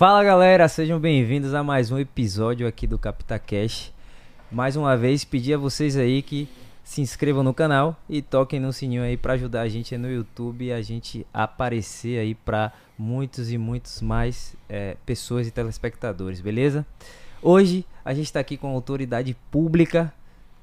Fala galera, sejam bem-vindos a mais um episódio aqui do CapitaCast. Mais uma vez, pedir a vocês aí que se inscrevam no canal e toquem no sininho aí para ajudar a gente no YouTube e a gente aparecer aí para muitos e muitos mais é, pessoas e telespectadores, beleza? Hoje a gente está aqui com autoridade pública,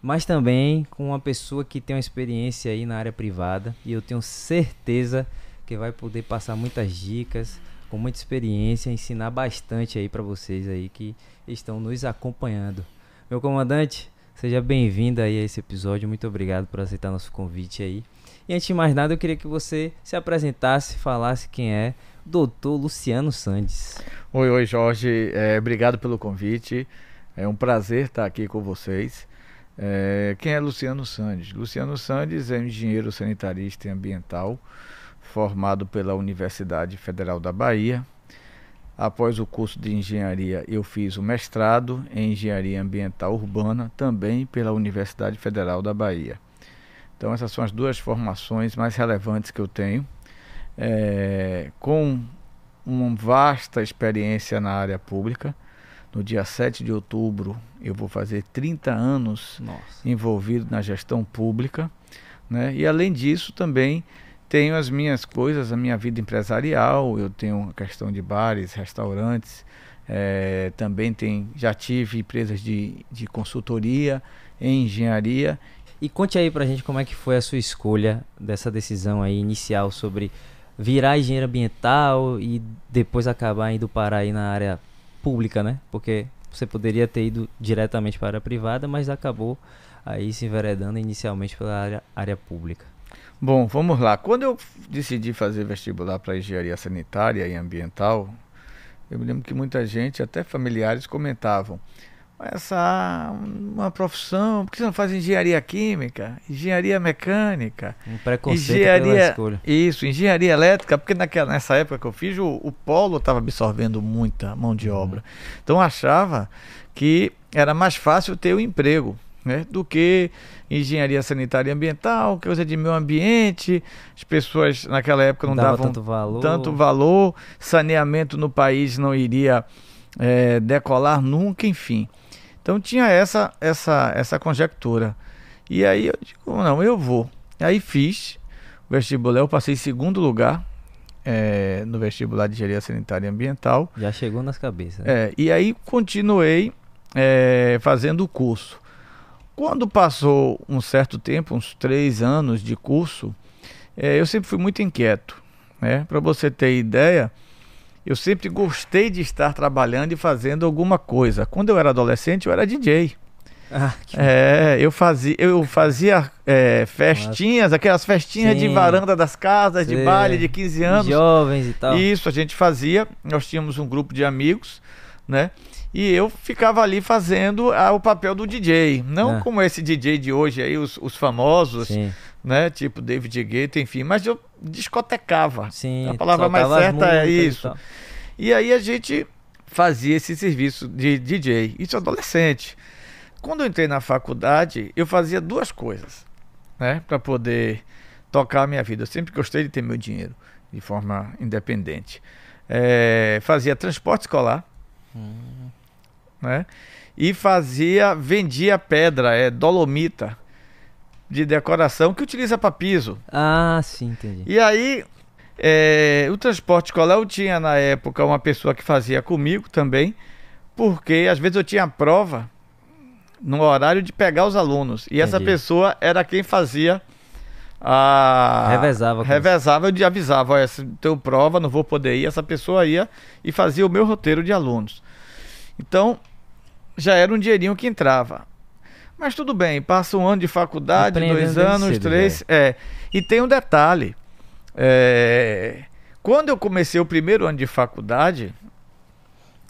mas também com uma pessoa que tem uma experiência aí na área privada e eu tenho certeza que vai poder passar muitas dicas, com muita experiência, ensinar bastante aí para vocês aí que estão nos acompanhando. Meu comandante, seja bem-vindo aí a esse episódio. Muito obrigado por aceitar nosso convite aí. E antes de mais nada, eu queria que você se apresentasse, falasse quem é doutor Luciano Sandes. Oi, oi, Jorge. É, obrigado pelo convite. É um prazer estar aqui com vocês. É, quem é Luciano Sandes? Luciano Sandes é engenheiro sanitarista e ambiental, formado pela Universidade Federal da Bahia, Após o curso de engenharia, eu fiz o mestrado em engenharia ambiental urbana, também pela Universidade Federal da Bahia. Então, essas são as duas formações mais relevantes que eu tenho, é, com uma vasta experiência na área pública. No dia 7 de outubro, eu vou fazer 30 anos Nossa. envolvido na gestão pública. Né? E, além disso, também tenho as minhas coisas, a minha vida empresarial, eu tenho a questão de bares, restaurantes, é, também tem, já tive empresas de, de consultoria em engenharia. E conte aí pra gente como é que foi a sua escolha dessa decisão aí inicial sobre virar engenheiro ambiental e depois acabar indo parar aí na área pública, né? Porque você poderia ter ido diretamente para a privada, mas acabou aí se enveredando inicialmente pela área, área pública. Bom, vamos lá. Quando eu decidi fazer vestibular para engenharia sanitária e ambiental, eu me lembro que muita gente, até familiares, comentavam: essa uma profissão, por que você não faz engenharia química, engenharia mecânica, um preconceito engenharia, escolha. Isso, engenharia elétrica, porque naquela, nessa época que eu fiz, o, o polo estava absorvendo muita mão de uhum. obra. Então eu achava que era mais fácil ter o um emprego né, do que engenharia sanitária e ambiental, coisa de meio ambiente. As pessoas naquela época não Dava davam tanto valor. tanto valor, saneamento no país não iria é, decolar nunca, enfim. Então tinha essa essa essa conjectura. E aí eu digo, não, eu vou. Aí fiz o vestibular, eu passei em segundo lugar é, no vestibular de engenharia sanitária e ambiental. Já chegou nas cabeças. Né? É, e aí continuei é, fazendo o curso. Quando passou um certo tempo, uns três anos de curso, é, eu sempre fui muito inquieto. Né? Para você ter ideia, eu sempre gostei de estar trabalhando e fazendo alguma coisa. Quando eu era adolescente, eu era DJ. Ah, é, eu fazia, eu fazia é, festinhas, aquelas festinhas Sim. de varanda das casas, Sim. de baile de 15 anos. Jovens e tal. Isso, a gente fazia. Nós tínhamos um grupo de amigos, né? E eu ficava ali fazendo ah, o papel do DJ. Não é. como esse DJ de hoje aí, os, os famosos, Sim. né? Tipo David Guetta, enfim. Mas eu discotecava. Sim, a palavra mais certa é isso. E, e aí a gente fazia esse serviço de DJ. Isso adolescente. Quando eu entrei na faculdade, eu fazia duas coisas, né? Para poder tocar a minha vida. Eu sempre gostei de ter meu dinheiro de forma independente. É, fazia transporte escolar. Hum né? E fazia, vendia pedra, é dolomita de decoração que utiliza para piso. Ah, sim, entendi. E aí, é, o transporte escolar eu tinha na época uma pessoa que fazia comigo também, porque às vezes eu tinha prova no horário de pegar os alunos. E Entendi. essa pessoa era quem fazia a. Revezava. Revezava, eu avisava: olha, se tenho prova, não vou poder ir. Essa pessoa ia e fazia o meu roteiro de alunos. Então, já era um dinheirinho que entrava. Mas tudo bem, passa um ano de faculdade, dois anos, cedo, três. É. E tem um detalhe. É, quando eu comecei o primeiro ano de faculdade,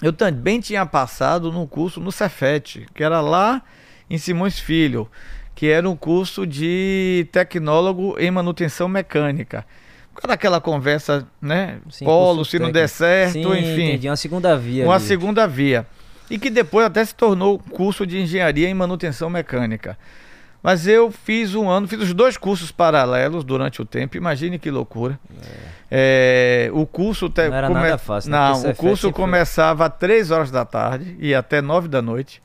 eu também tinha passado num curso no Cefet, que era lá em Simões Filho, que era um curso de tecnólogo em manutenção mecânica. Por causa daquela conversa, né? Sim, Polo, se não der certo, Sim, enfim. Entendi, uma segunda via. Uma ali. segunda via e que depois até se tornou curso de engenharia em manutenção mecânica. Mas eu fiz um ano, fiz os dois cursos paralelos durante o tempo. Imagine que loucura. É, o curso te- Não era come- nada fácil, né? Não, Porque o Cefet curso começava às 3 horas da tarde e até 9 da noite.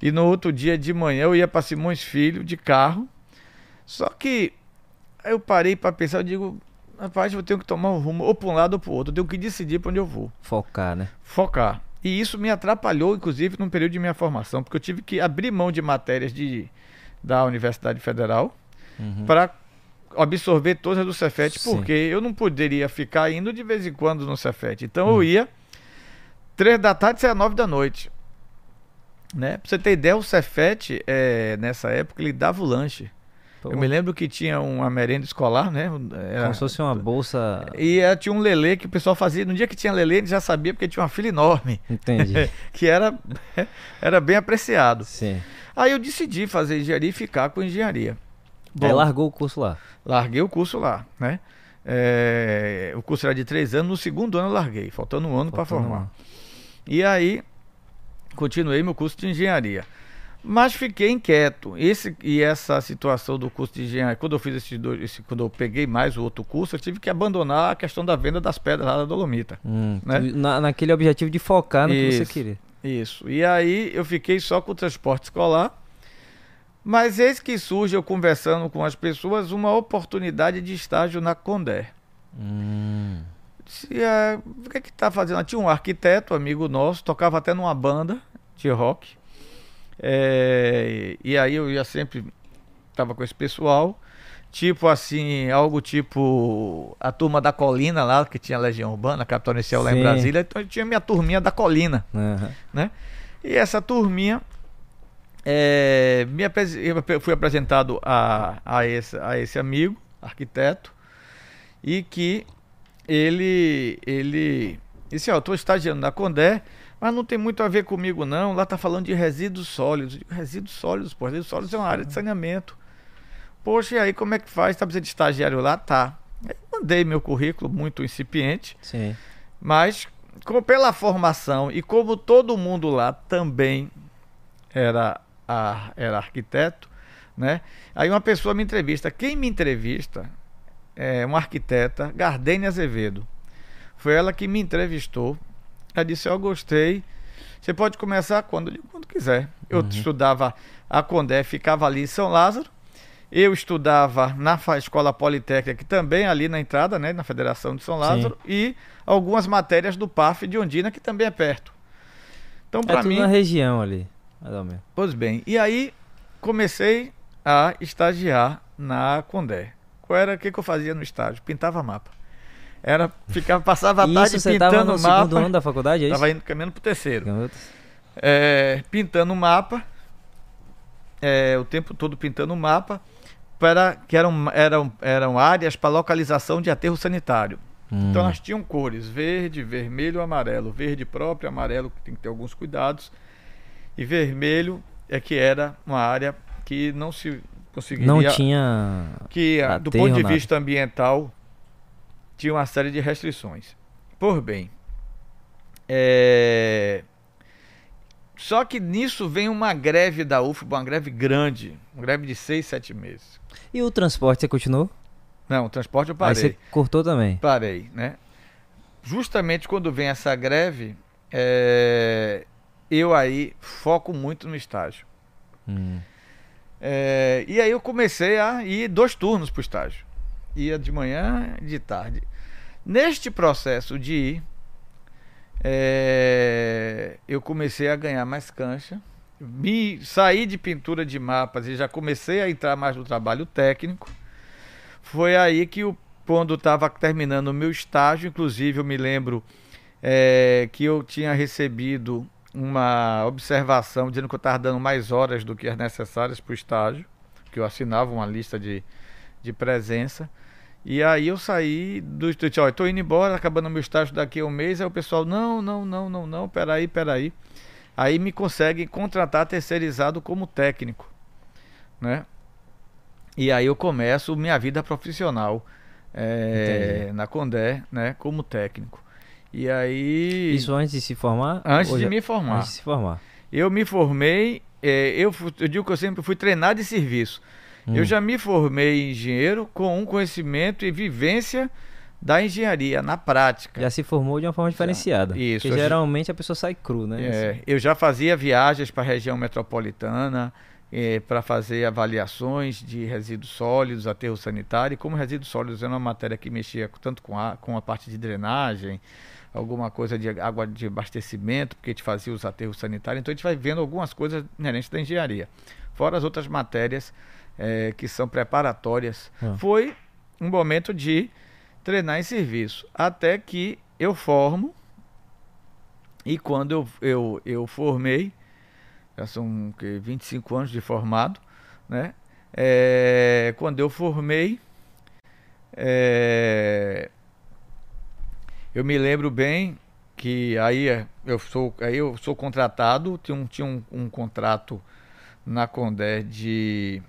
E no outro dia de manhã eu ia para Simões Filho de carro. Só que eu parei para pensar, eu digo, rapaz, eu tenho que tomar um rumo ou para um lado ou para o outro, eu tenho que decidir para onde eu vou Focar, né? focar. E isso me atrapalhou, inclusive, no período de minha formação, porque eu tive que abrir mão de matérias de, da Universidade Federal Uhum. para absorver todas as do Cefet, Sim. porque eu não poderia ficar indo de vez em quando no Cefet. Então Hum. eu ia três da tarde e saia nove da noite. Né? Pra você ter ideia, o Cefet, é, nessa época, ele dava o lanche. Pô, Eu me lembro que tinha uma merenda escolar, né? Era- Como se fosse uma bolsa. e tinha um lelê que o pessoal fazia. No dia que tinha lelê, ele já sabia porque tinha uma fila enorme Entendi. que era, era bem apreciado. Sim. Aí eu decidi fazer engenharia e ficar com engenharia. Aí Bom, largou o curso lá. larguei o curso lá, né? É, o curso era de três anos, no segundo ano eu larguei, faltando um ano para formar. um. E aí, continuei meu curso de engenharia. Mas fiquei inquieto. Esse, e essa situação do curso de engenharia, quando eu fiz esse, esse- quando eu peguei mais o outro curso, eu tive que abandonar a questão da venda das pedras lá da Dolomita. Hum, Né? na- naquele objetivo de focar no que Isso. você queria. Isso. E aí eu fiquei só com o transporte escolar. Mas eis que surge, eu conversando com as pessoas, uma oportunidade de estágio na Condé. Hum. Disse, "É, o que é que tá fazendo? Tinha um arquiteto, amigo nosso, tocava até numa banda de rock. É, e aí eu ia sempre, tava com esse pessoal. Tipo assim, algo tipo a turma da Colina lá, que tinha Legião Urbana, Capital Inicial lá em. Brasília. Então eu tinha minha turminha da Colina. Aham. E essa turminha, é, me apres- eu fui apresentado a, a, esse, a esse amigo, arquiteto, e que ele, ele disse, ó, eu estou estagiando na Condé, mas não tem muito a ver comigo não, lá tá falando de resíduos sólidos. Digo, resíduos sólidos, pô, resíduos sólidos é uma área de saneamento. Poxa, e aí como é que faz? Tá precisando de estagiário lá? Tá. Aí mandei meu currículo muito incipiente, Sim. mas com, pela formação e como todo mundo lá também era, a- era arquiteto, né? Aí uma pessoa me entrevista. Quem me entrevista é uma arquiteta, Gardene Azevedo. Foi ela que me entrevistou. Ela disse: Eu gostei. Você pode começar quando? Digo, quando quiser. Eu Uhum. estudava a Condé, ficava ali em São Lázaro. Eu estudava na Escola Politécnica, que também é ali na entrada, né, na Federação de São Lázaro, e algumas matérias do PAF de Ondina, que também é perto. Então, É para tudo mim, na região ali. Pois bem, e aí comecei a estagiar na Condé. Qual era o que, que eu fazia no estágio? Pintava mapa. Era, ficava, passava a tarde Isso você tava pintando no segundo mapa. ano da faculdade, é isso? Estava indo caminhando pro terceiro. É, pintando mapa. é, o tempo todo pintando mapa. Para, que eram, eram, eram áreas para localização de aterro sanitário. Então Hum. elas tinham cores: verde, vermelho, amarelo. Verde próprio, amarelo, que tem que ter alguns cuidados. E vermelho é que era uma área que não se conseguiria. Não tinha. que ah, do ponto de nada. vista ambiental tinha uma série de restrições. Por bem, é, só que nisso vem uma greve da UFBA, uma greve grande, uma greve de seis, sete meses. E o transporte você continuou? Não, o transporte eu Aí parei. você cortou também. Parei, né? Justamente quando vem essa greve, é, eu aí foco muito no estágio. Hum. É, e aí eu comecei a ir dois turnos para o estágio. Ia de manhã e de tarde. Neste processo de ir, é, eu comecei a ganhar mais cancha. Me saí de pintura de mapas e já comecei a entrar mais no trabalho técnico. Foi aí que quando estava terminando o meu estágio, inclusive eu me lembro é, que eu tinha recebido uma observação dizendo que eu estava dando mais horas do que as necessárias para o estágio, que eu assinava uma lista de, de presença. E aí eu saí do estúdio, ó, estou indo embora, acabando meu estágio daqui a um mês, aí o pessoal, não, não, não, não, não, peraí, peraí. Aí me conseguem contratar terceirizado como técnico, né? E aí eu começo minha vida profissional é, na Condé, né, como técnico. E aí... Isso antes de se formar? Antes de já- me formar. Antes de se formar. Eu me formei é, eu, eu digo que eu sempre fui treinado de serviço. Hum. Eu já me formei em engenheiro com um conhecimento e vivência da engenharia na prática. Já se formou de uma forma diferenciada. Isso. Porque geralmente a pessoa sai cru, né? É, assim. eu já fazia viagens para a região metropolitana é, para fazer avaliações de resíduos sólidos, aterro sanitário. E como resíduos sólidos é uma matéria que mexia tanto com a, com a parte de drenagem, alguma coisa de água de abastecimento, porque a gente fazia os aterros sanitários. Então a gente vai vendo algumas coisas inerentes da engenharia. Fora as outras matérias é, que são preparatórias. Ah. Foi um momento de treinar em serviço. Até que eu formo. E quando eu, eu, eu formei, já são que, 25 anos de formado, né? É, quando eu formei, é, eu me lembro bem que aí eu sou, aí eu sou contratado, tinha um, tinha um, um contrato na Condé de,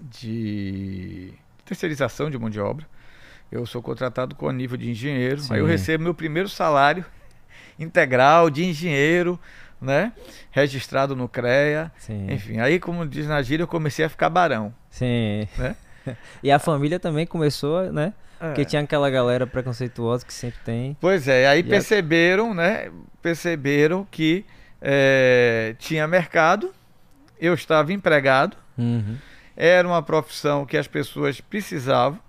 de terceirização de mão de obra. Eu sou contratado com a nível de engenheiro. Sim. Aí eu recebo meu primeiro salário integral de engenheiro, né? Registrado no CREA. Sim. Enfim, aí, como diz na gíria, eu comecei a ficar barão. Sim. Né? e a família também começou, né? É. Porque tinha aquela galera preconceituosa que sempre tem. Pois é, aí perceberam, a... né? Perceberam que é, tinha mercado, eu estava empregado, uhum. Era uma profissão que as pessoas precisavam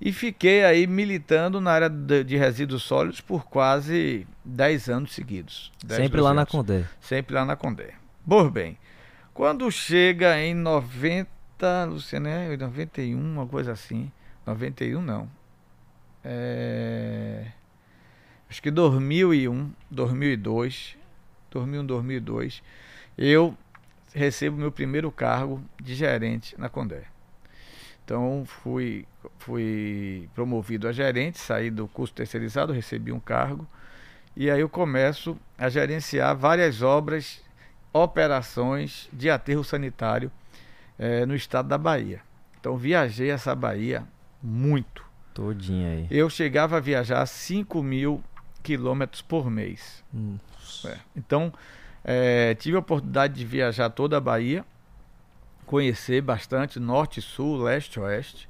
e fiquei aí militando na área de, resíduos sólidos por quase 10 anos seguidos. 10, Sempre lá anos. na Condé. Sempre lá na Condé. Pois bem, quando chega em 90, Luciano, é 91, uma coisa assim. 91 não. É... Acho que 2001, 2002, 2001, 2002, eu recebo meu primeiro cargo de gerente na Condé. Então fui, fui promovido a gerente, saí do curso terceirizado, recebi um cargo e aí eu começo a gerenciar várias obras, operações de aterro sanitário é, no estado da Bahia. Então viajei essa Bahia muito. Todinha aí. Eu chegava a viajar 5 mil quilômetros por mês. É. Então é, tive a oportunidade de viajar toda a Bahia conhecer bastante norte, sul, leste, oeste.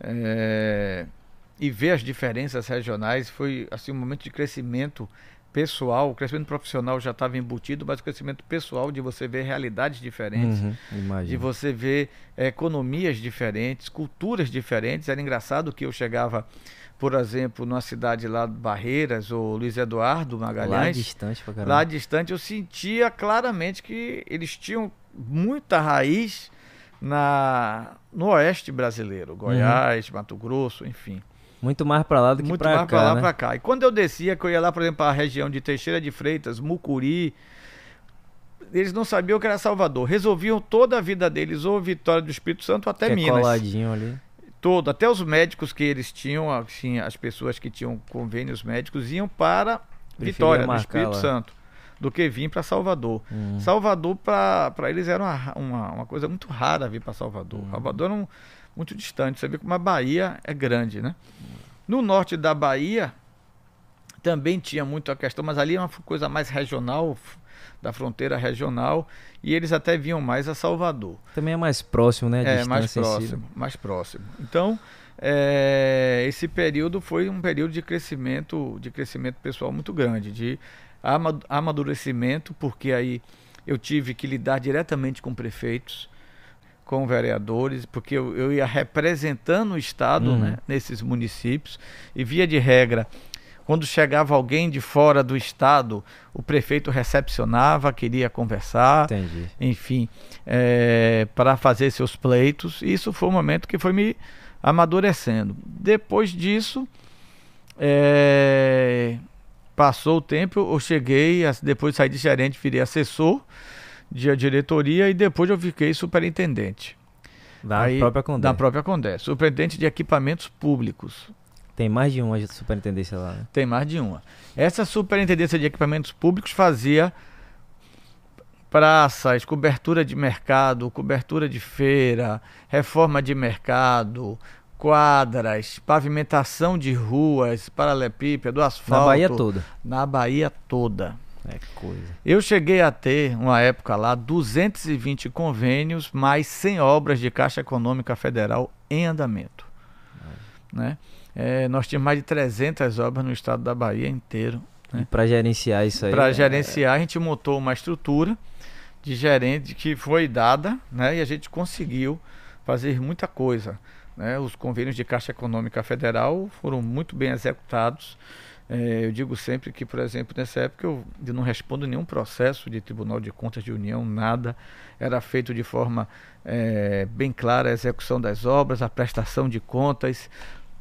É, e ver as diferenças regionais foi assim um momento de crescimento pessoal, o crescimento profissional já estava embutido, mas o crescimento pessoal de você ver realidades diferentes, uhum, de você ver é, economias diferentes, culturas diferentes. Era engraçado que eu chegava, por exemplo, numa cidade lá de Barreiras ou Luiz Eduardo Magalhães, lá distante, pra lá distante, eu sentia claramente que eles tinham muita raiz na no oeste brasileiro, Goiás, uhum. Mato Grosso, enfim. Muito mais para lá do que para cá. Muito mais para lá né? para cá. E quando eu descia, que eu ia lá, por exemplo, para a região de Teixeira de Freitas, Mucuri, eles não sabiam que era Salvador. Resolviam toda a vida deles, ou Vitória do Espírito Santo, até que é Minas. É coladinho ali. Todo, até os médicos que eles tinham, assim, as pessoas que tinham convênios médicos, iam para Preferia Vitória do Espírito lá. Santo do que vir para Salvador. Hum. Salvador, para eles, era uma, uma, uma, coisa muito rara vir para Salvador. Hum. Salvador era um, muito distante. Você vê como a Bahia é grande, né? No norte da Bahia também tinha muito a questão, mas ali é uma coisa mais regional, da fronteira regional, e eles até vinham mais a Salvador. Também é mais próximo, né? É, mais próximo, mais próximo. Então, é, esse período foi um período de crescimento, de crescimento pessoal muito grande, de amadurecimento, porque aí eu tive que lidar diretamente com prefeitos, com vereadores, porque eu, eu ia representando o Estado uhum. né, nesses municípios, e via de regra, quando chegava alguém de fora do Estado, o prefeito recepcionava, queria conversar, Entendi. enfim, é, para fazer seus pleitos. Isso foi um momento que foi me amadurecendo. Depois disso, é, Passou o tempo, eu cheguei, depois saí de gerente, virei assessor de diretoria e depois eu fiquei superintendente. Da Aí, própria Condé. Da própria Condé. Superintendente de equipamentos públicos. Tem mais de uma superintendência lá, né? Tem mais de uma. Essa superintendência de equipamentos públicos fazia praças, cobertura de mercado, cobertura de feira, reforma de mercado, quadras, pavimentação de ruas, paralelepípedo, asfalto. Na Bahia toda. Na Bahia toda. É coisa. Eu cheguei a ter, uma época lá, 220 convênios, mais 100 obras de Caixa Econômica Federal em andamento. Né? É, nós tínhamos mais de 300 obras no estado da Bahia inteiro. Né? Para gerenciar isso aí. Para é- gerenciar, a gente montou uma estrutura de gerente que foi dada né? e a gente conseguiu fazer muita coisa. Né? Os convênios de Caixa Econômica Federal foram muito bem executados. É, eu digo sempre que, por exemplo, nessa época eu, eu não respondo nenhum processo de Tribunal de Contas de União, nada. Era feito de forma é, bem clara a execução das obras, a prestação de contas,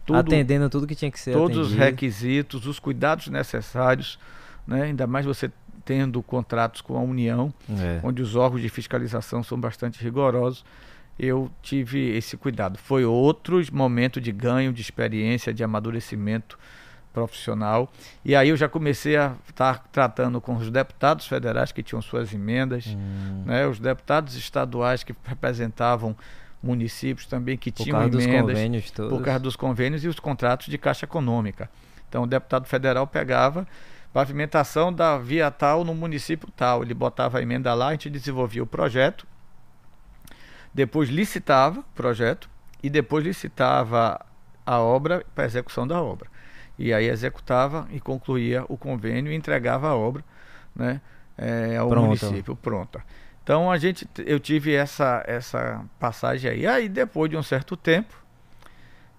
tudo, Atendendo tudo que tinha que ser todos os atendido. requisitos, os cuidados necessários, né? ainda mais você tendo contratos com a União, É. onde os órgãos de fiscalização são bastante rigorosos. Eu tive esse cuidado. Foi outro momento de ganho, de experiência, de amadurecimento profissional. E aí eu já comecei a estar tratando com os deputados federais que tinham suas emendas, Hum, né, os deputados estaduais que representavam municípios também que por tinham emendas por causa dos convênios e os contratos de caixa econômica. Então o deputado federal pegava pavimentação da via tal no município tal, ele botava a emenda lá, a gente desenvolvia o projeto, depois licitava o projeto e depois licitava a obra para execução da obra. E aí executava e concluía o convênio e entregava a obra, né, eh, ao Pronta. município pronta. Então a gente, eu tive essa essa passagem aí. Aí depois de um certo tempo,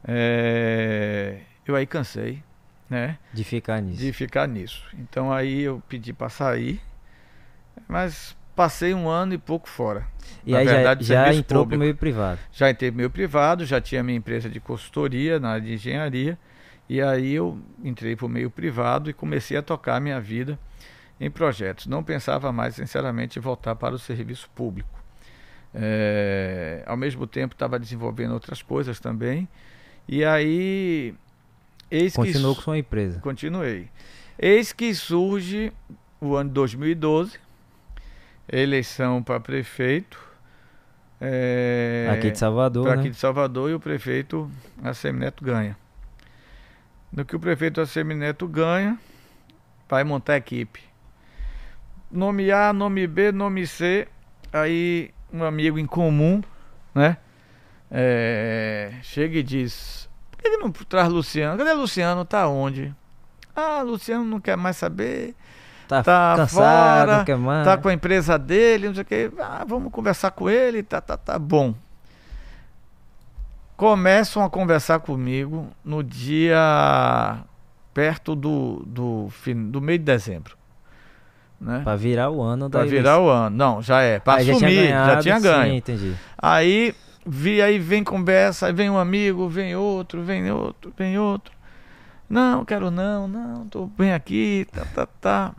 eh, eu aí cansei, né, De ficar nisso. de ficar nisso. Então aí eu pedi para sair, mas passei um ano e pouco fora. E Na aí verdade, já, já entrou público. pro meio privado. Já entrei no meio privado, já tinha minha empresa de consultoria na área de engenharia. E aí eu entrei para o meio privado e comecei a tocar minha vida em projetos. Não pensava mais, sinceramente, em voltar para o serviço público. É, ao mesmo tempo estava desenvolvendo outras coisas também. E aí. Eis Continuou que com sua empresa. Continuei. Eis que surge o ano de 2012, eleição para prefeito. É, Aqui de Salvador, né? aqui de Salvador e o prefeito Assemineto ganha. No que o prefeito Assemineto ganha, vai montar a equipe. Nome A, nome B, nome C, aí um amigo em comum, né? é, chega e diz: Por que, que não traz Luciano? Cadê Luciano? Tá onde? Ah, Luciano não quer mais saber, Tá, tá cansado, fora, não quer mais. tá com a empresa dele, não sei o que. Ah, vamos conversar com ele, tá, tá, tá bom. Começam a conversar comigo no dia perto do, do, fim, do meio de dezembro. Né? Pra virar o ano da Pra virar o ano. Não, já é. Pra Ah, já assumir, tinha já ganhado, tinha sim, ganho. entendi. Aí vi, aí vem conversa, aí vem um amigo, vem outro, vem outro, vem outro. Não, quero não, não, tô bem aqui, tá, tá, tá.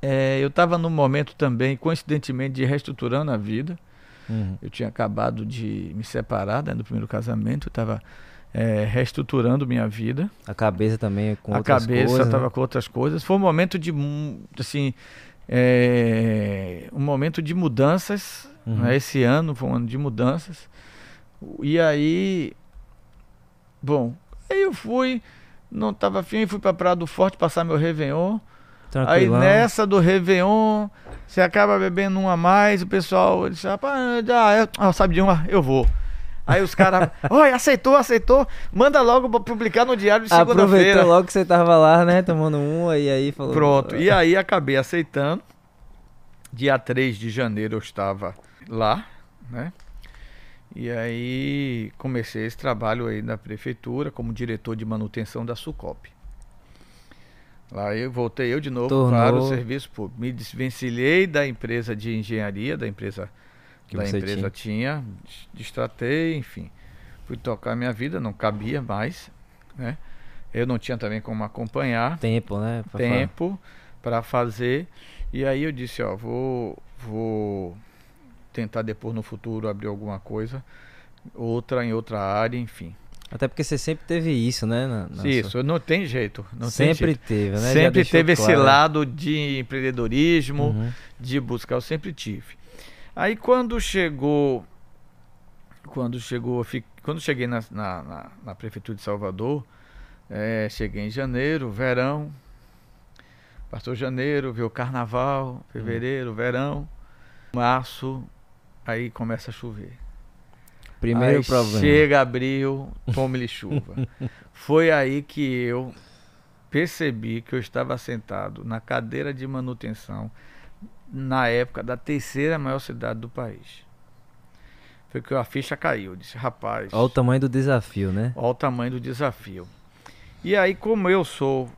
É, eu estava num momento também, coincidentemente, de reestruturando a vida. Uhum. Eu tinha acabado de me separar né, do primeiro casamento, eu estava reestruturando minha vida. A cabeça também com a outras cabeça coisas. estava né? com outras coisas. Foi um momento de, assim, é, um momento de mudanças. Uhum. né? Esse ano foi um ano de mudanças. E aí, bom, aí eu fui, não estava afim, fui para Praia do Forte passar meu Réveillon. Aí nessa do Réveillon, você acaba bebendo um a mais, o pessoal diz, rapaz, ah, é- ah, sabe de uma, eu vou. Aí os caras, olha, aceitou, aceitou, manda logo pra publicar no diário de segunda-feira. Aproveitou logo que você tava lá, né? Tomando uma e aí falou. Pronto, e aí acabei aceitando. Dia 3 de janeiro eu estava lá, né? E aí comecei esse trabalho aí na prefeitura como diretor de manutenção da Sucop. Lá eu voltei eu de novo Tornou- para o serviço público. Me desvencilhei da empresa de engenharia, da empresa Que da empresa tinha, des- destratei, enfim. Fui tocar minha vida, não cabia mais, né? Eu não tinha também como acompanhar Tempo, né? pra tempo para fazer. E aí eu disse, ó, vou vou tentar depois no futuro abrir alguma coisa, outra em outra área, enfim. Até porque você sempre teve isso, né? na- na Isso, sua- não tem jeito, não tem sempre jeito. teve, né? Sempre teve esse claro. lado de empreendedorismo, Uhum. de buscar, eu sempre tive. Aí quando chegou, quando chegou, quando cheguei na, na, na- prefeitura de Salvador, eh, cheguei em janeiro, verão, Passou janeiro, veio o carnaval, fevereiro, hum. verão, março, aí começa a chover. Primeiro aí problema. Chega abril, tome-lhe chuva. Foi aí que eu percebi que eu estava sentado na cadeira de manutenção na época da terceira maior cidade do país. Foi que a ficha caiu. Eu disse, rapaz. Olha o tamanho do desafio, né? Olha o tamanho do desafio. E aí, como eu sou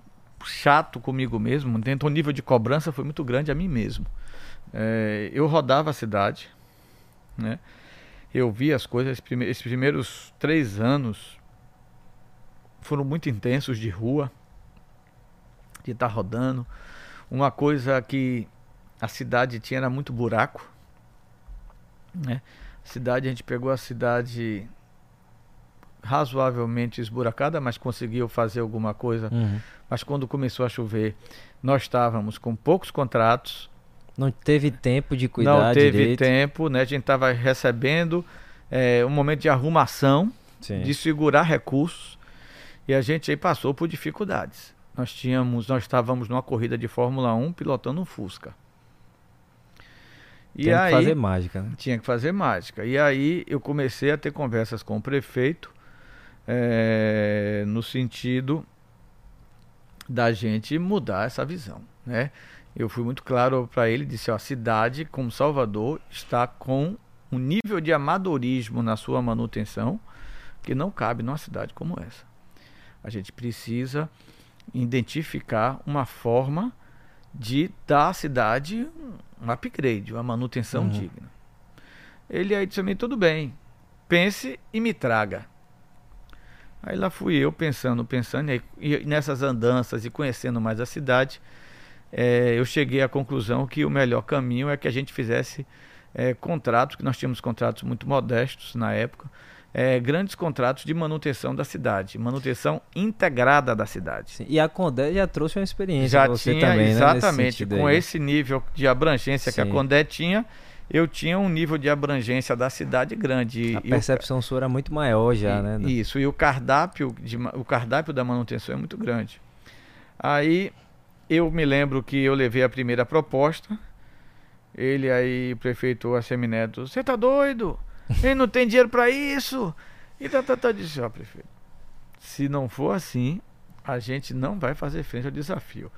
chato comigo mesmo, dentro o nível de cobrança foi muito grande a mim mesmo. É, eu rodava a cidade, né? Eu vi as coisas, esses primeiros três anos foram muito intensos de rua, de estar tá rodando. Uma coisa que a cidade tinha era muito buraco, né? A cidade, a gente pegou a cidade razoavelmente esburacada, mas conseguiu fazer alguma coisa. Uhum. Mas quando começou a chover, nós estávamos com poucos contratos. Não teve tempo de cuidar Não teve direito. tempo, né? A gente estava recebendo é, um momento de arrumação, Sim. de segurar recursos, e a gente aí passou por dificuldades. Nós tínhamos, nós estávamos numa corrida de Fórmula 1 pilotando um Fusca. E Tem aí, que fazer mágica, né? Tinha que fazer mágica. E aí eu comecei a ter conversas com o prefeito é, no sentido da gente mudar essa visão, né? Eu fui muito claro para ele, disse, ó, a cidade como Salvador está com um nível de amadorismo na sua manutenção que não cabe numa cidade como essa. A gente precisa identificar uma forma de dar à cidade um upgrade, uma manutenção uhum. digna. Ele aí disse a mim, tudo bem, pense e me traga. Aí lá fui eu pensando, pensando, e nessas andanças e conhecendo mais a cidade, é, eu cheguei à conclusão que o melhor caminho é que a gente fizesse é, contratos, que nós tínhamos contratos muito modestos na época, é, grandes contratos de manutenção da cidade, manutenção integrada da cidade. Sim, e a Condé já trouxe uma experiência já você tinha, também, exatamente, né, com esse nível de abrangência Sim. que a Condé tinha, eu tinha um nível de abrangência da cidade grande. A percepção sua era muito maior já, e, né? Isso, e o cardápio, de, o cardápio da manutenção é muito grande. Aí eu me lembro que eu levei a primeira proposta, ele aí, o prefeito Assemineto, você tá doido? Ele não tem dinheiro para isso. E tá, tá, tá, disse, ó, prefeito, se não for assim, a gente não vai fazer frente ao desafio.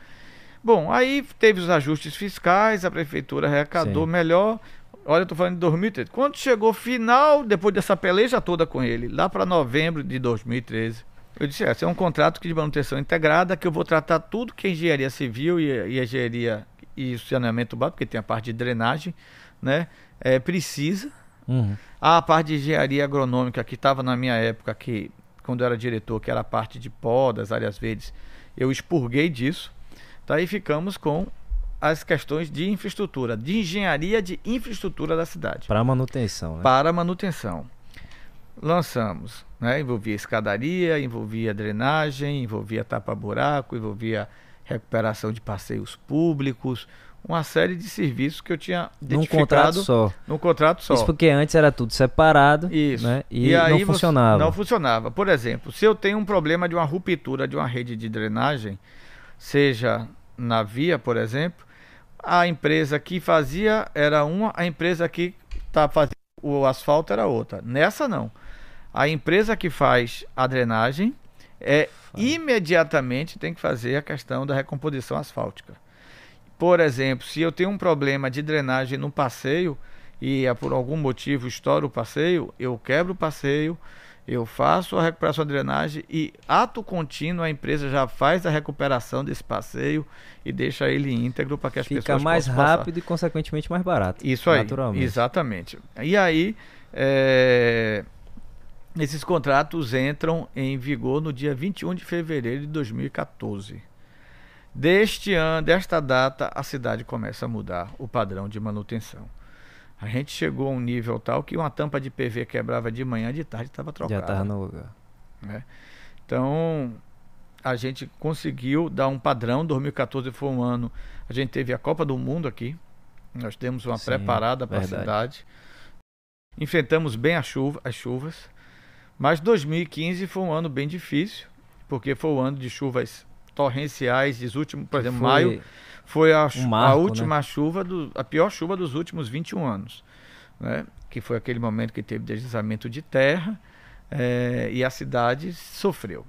Bom, aí teve os ajustes fiscais, a prefeitura arrecadou Sim. melhor, Olha, eu tô falando de 2013. Quando chegou final, depois dessa peleja toda com ele, lá para novembro de 2013, eu disse: é, esse é um contrato de manutenção integrada que eu vou tratar tudo que é engenharia civil e, e engenharia e saneamento básico, porque tem a parte de drenagem, né? É, precisa. Uhum. A parte de engenharia agronômica que estava na minha época, que quando eu era diretor, que era a parte de podas, áreas verdes, eu expurguei disso. Daí tá? ficamos com as questões de infraestrutura, de engenharia de infraestrutura da cidade. Para manutenção, né? Para manutenção. Lançamos, né? envolvia escadaria, envolvia drenagem, envolvia tapa-buraco, envolvia recuperação de passeios públicos, uma série de serviços que eu tinha num contrato só. Num contrato só. Isso porque antes era tudo separado, Isso. Né? E, e aí não funcionava. Não funcionava. Por exemplo, se eu tenho um problema de uma ruptura de uma rede de drenagem, seja na via, por exemplo, a empresa que fazia era uma, a empresa que tá fazendo o asfalto era outra. Nessa não. A empresa que faz a drenagem é imediatamente tem que fazer a questão da recomposição asfáltica. Por exemplo, se eu tenho um problema de drenagem no passeio e é por algum motivo estoura o passeio, eu quebro o passeio, eu faço a recuperação de drenagem e ato contínuo a empresa já faz a recuperação desse passeio e deixa ele íntegro para que as Fica pessoas mais rápido passar. e consequentemente mais barato. Isso aí, exatamente. E aí é, esses contratos entram em vigor no dia 21 de fevereiro de 2014. Deste ano, desta data, a cidade começa a mudar o padrão de manutenção. A gente chegou a um nível tal que uma tampa de PV quebrava de manhã, de tarde estava trocada. Já estava no lugar. Né? Então, a gente conseguiu dar um padrão. 2014 foi um ano. A gente teve a Copa do Mundo aqui. Nós temos uma Sim, preparada para a cidade. Enfrentamos bem a chuva, as chuvas. Mas 2015 foi um ano bem difícil, porque foi um ano de chuvas torrenciais dos últimos, por exemplo, Foi maio foi a, um marco, a né? última chuva, do, a pior chuva dos últimos 21 anos, né? que foi aquele momento que teve deslizamento de terra eh, e a cidade sofreu.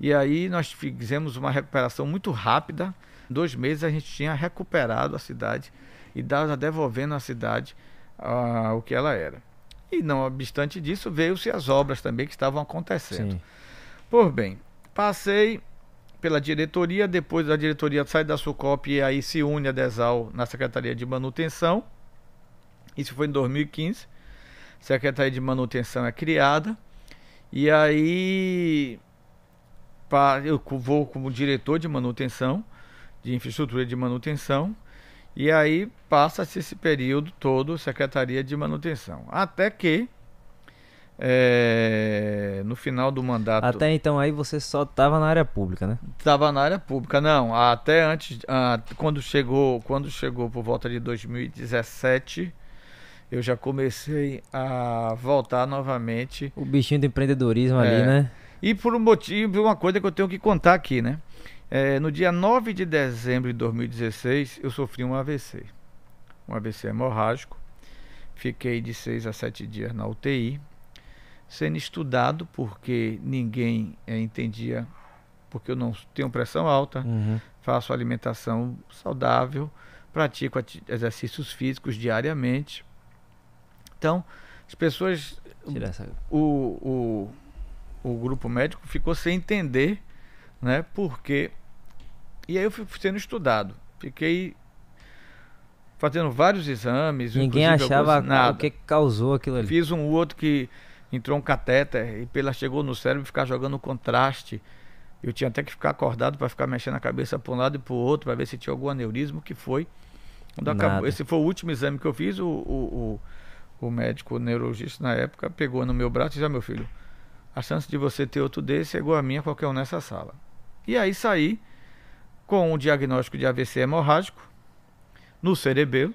E aí nós fizemos uma recuperação muito rápida, em dois meses a gente tinha recuperado a cidade e dava devolvendo à cidade ah, o que ela era. E não obstante disso, veio-se as obras também que estavam acontecendo. Sim. Por bem, passei pela diretoria, depois a diretoria sai da Sucop e aí se une a Desal na Secretaria de Manutenção. Isso foi em 2015. Secretaria de Manutenção é criada. E aí eu vou como diretor de manutenção, de infraestrutura de manutenção. E aí passa-se esse período todo Secretaria de Manutenção. Até que é, no final do mandato Até então aí você só tava na área pública, né? Estava na área pública, não. Até antes, ah, quando chegou, quando chegou por volta de 2017, eu já comecei a voltar novamente. O bichinho do empreendedorismo É. ali, né? E por um motivo, uma coisa que eu tenho que contar aqui, né? É, no dia 9 de dezembro de 2016, eu sofri um AVC. Um AVC hemorrágico. Fiquei de 6 a 7 dias na UTI, sendo estudado porque ninguém eh, entendia, porque eu não tenho pressão alta, Uhum. faço alimentação saudável, pratico ati- exercícios físicos diariamente. Então, as pessoas, essa... o, o, o grupo médico ficou sem entender, né? Porque. E aí eu fui sendo estudado. Fiquei fazendo vários exames. Ninguém achava alguns- nada. o que causou aquilo ali. Fiz um outro que entrou um catéter e pela chegou no cérebro e ficar jogando contraste. Eu tinha até que ficar acordado para ficar mexendo a cabeça para um lado e para o outro para ver se tinha algum aneurisma, o que foi. Acabou, esse foi o último exame que eu fiz, o, o, o, o médico o neurologista na época pegou no meu braço e disse, ah, meu filho, a chance de você ter outro desse é igual a minha qualquer um nessa sala. E aí saí com o diagnóstico de AVC hemorrágico no cerebelo.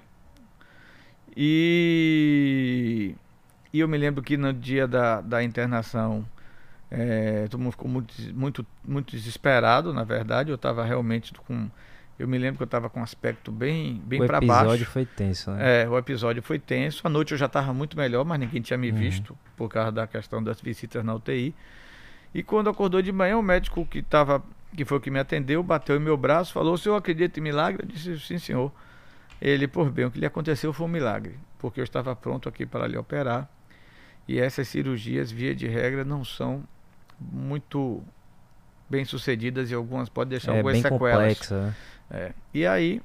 E, e eu me lembro que no dia da, da internação é, todo mundo ficou muito, muito, muito desesperado, na verdade. Eu estava realmente com. Eu me lembro que eu estava com um aspecto bem, bem o para episódio baixo. foi tenso, né? É, o episódio foi tenso. À noite eu já estava muito melhor, mas ninguém tinha me Uhum. visto por causa da questão das visitas na UTI. E quando acordou de manhã, o médico que tava, que foi o que me atendeu, bateu em meu braço, falou: "O senhor acredita em milagre?" Eu disse: "Sim, senhor." Ele, por bem, o que lhe aconteceu foi um milagre, porque eu estava pronto aqui para lhe operar. E essas cirurgias, via de regra, não são muito bem sucedidas e algumas podem deixar É algumas bem sequelas. complexa, né? É. E aí,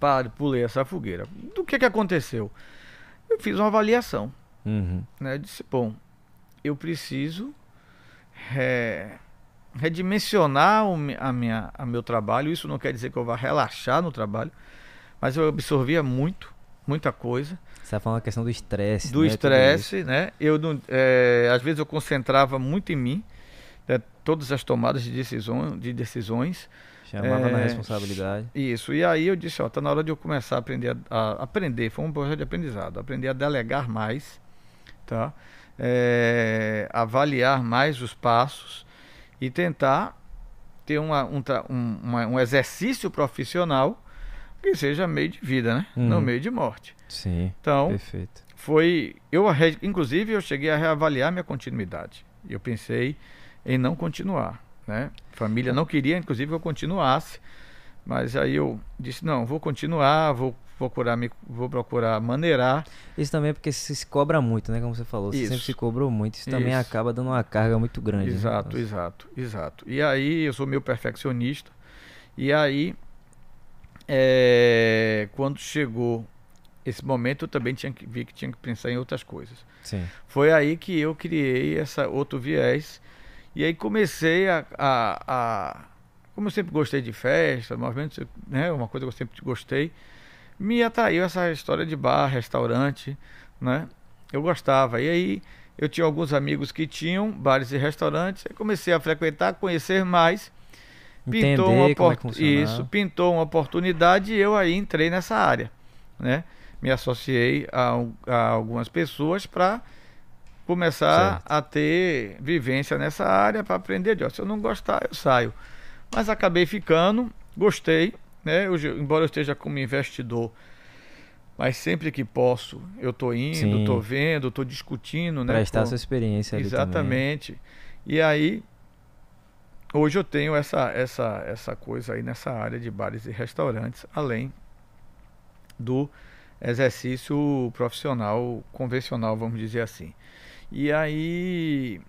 pare, pulei essa fogueira. Do que que aconteceu? Eu fiz uma avaliação, Uhum. né? Eu disse, bom, eu preciso é, redimensionar o, a minha, a meu trabalho. Isso não quer dizer que eu vá relaxar no trabalho, mas eu absorvia muito, muita coisa Você tá falando a questão do estresse. do né? Estresse, né? Eu não, é, às vezes eu concentrava muito em mim, né? todas as tomadas de decisões, de decisões. Chamava na É, responsabilidade. Isso. E aí eu disse, ó, tá na hora de eu começar a aprender a, a- aprender, foi um projeto de aprendizado, aprender a delegar mais, tá? É, avaliar mais os passos e tentar ter uma, um, um, uma- um exercício profissional que seja meio de vida, né? Não Uhum. meio de morte. Sim, Então, perfeito. foi eu inclusive eu cheguei a reavaliar minha continuidade eu pensei em não continuar né família não queria inclusive que eu continuasse mas aí eu disse não vou continuar vou procurar me vou procurar maneirar Isso também é porque se cobra muito, né? Como você falou. Você sempre se cobrou muito. Isso, também Isso. acaba dando uma carga muito grande. né? exato exato exato e aí eu sou meio perfeccionista e aí é, quando chegou esse momento eu também tinha que vi que tinha que pensar em outras coisas Sim. Foi aí que eu criei essa outro viés. E aí comecei a, a, a- como eu sempre gostei de festa, movimento, né, uma coisa que eu sempre gostei, me atraiu essa história de bar, restaurante, né? Eu gostava. E aí eu tinha alguns amigos que tinham bares e restaurantes, comecei a frequentar, conhecer mais. Entender Pintou uma como é que. Isso, pintou uma oportunidade e eu aí entrei nessa área, né? Me associei a, a algumas pessoas para começar Certo. a ter vivência nessa área para aprender. de, ó, Se eu não gostar, eu saio. Mas acabei ficando, gostei, né? Eu, embora eu esteja como investidor, mas sempre que posso, eu tô indo, tô vendo, tô discutindo, né? Prestar com... sua experiência ali Exatamente. Também. E aí hoje eu tenho essa essa essa coisa aí nessa área de bares e restaurantes, além do exercício profissional convencional, vamos dizer assim. E aí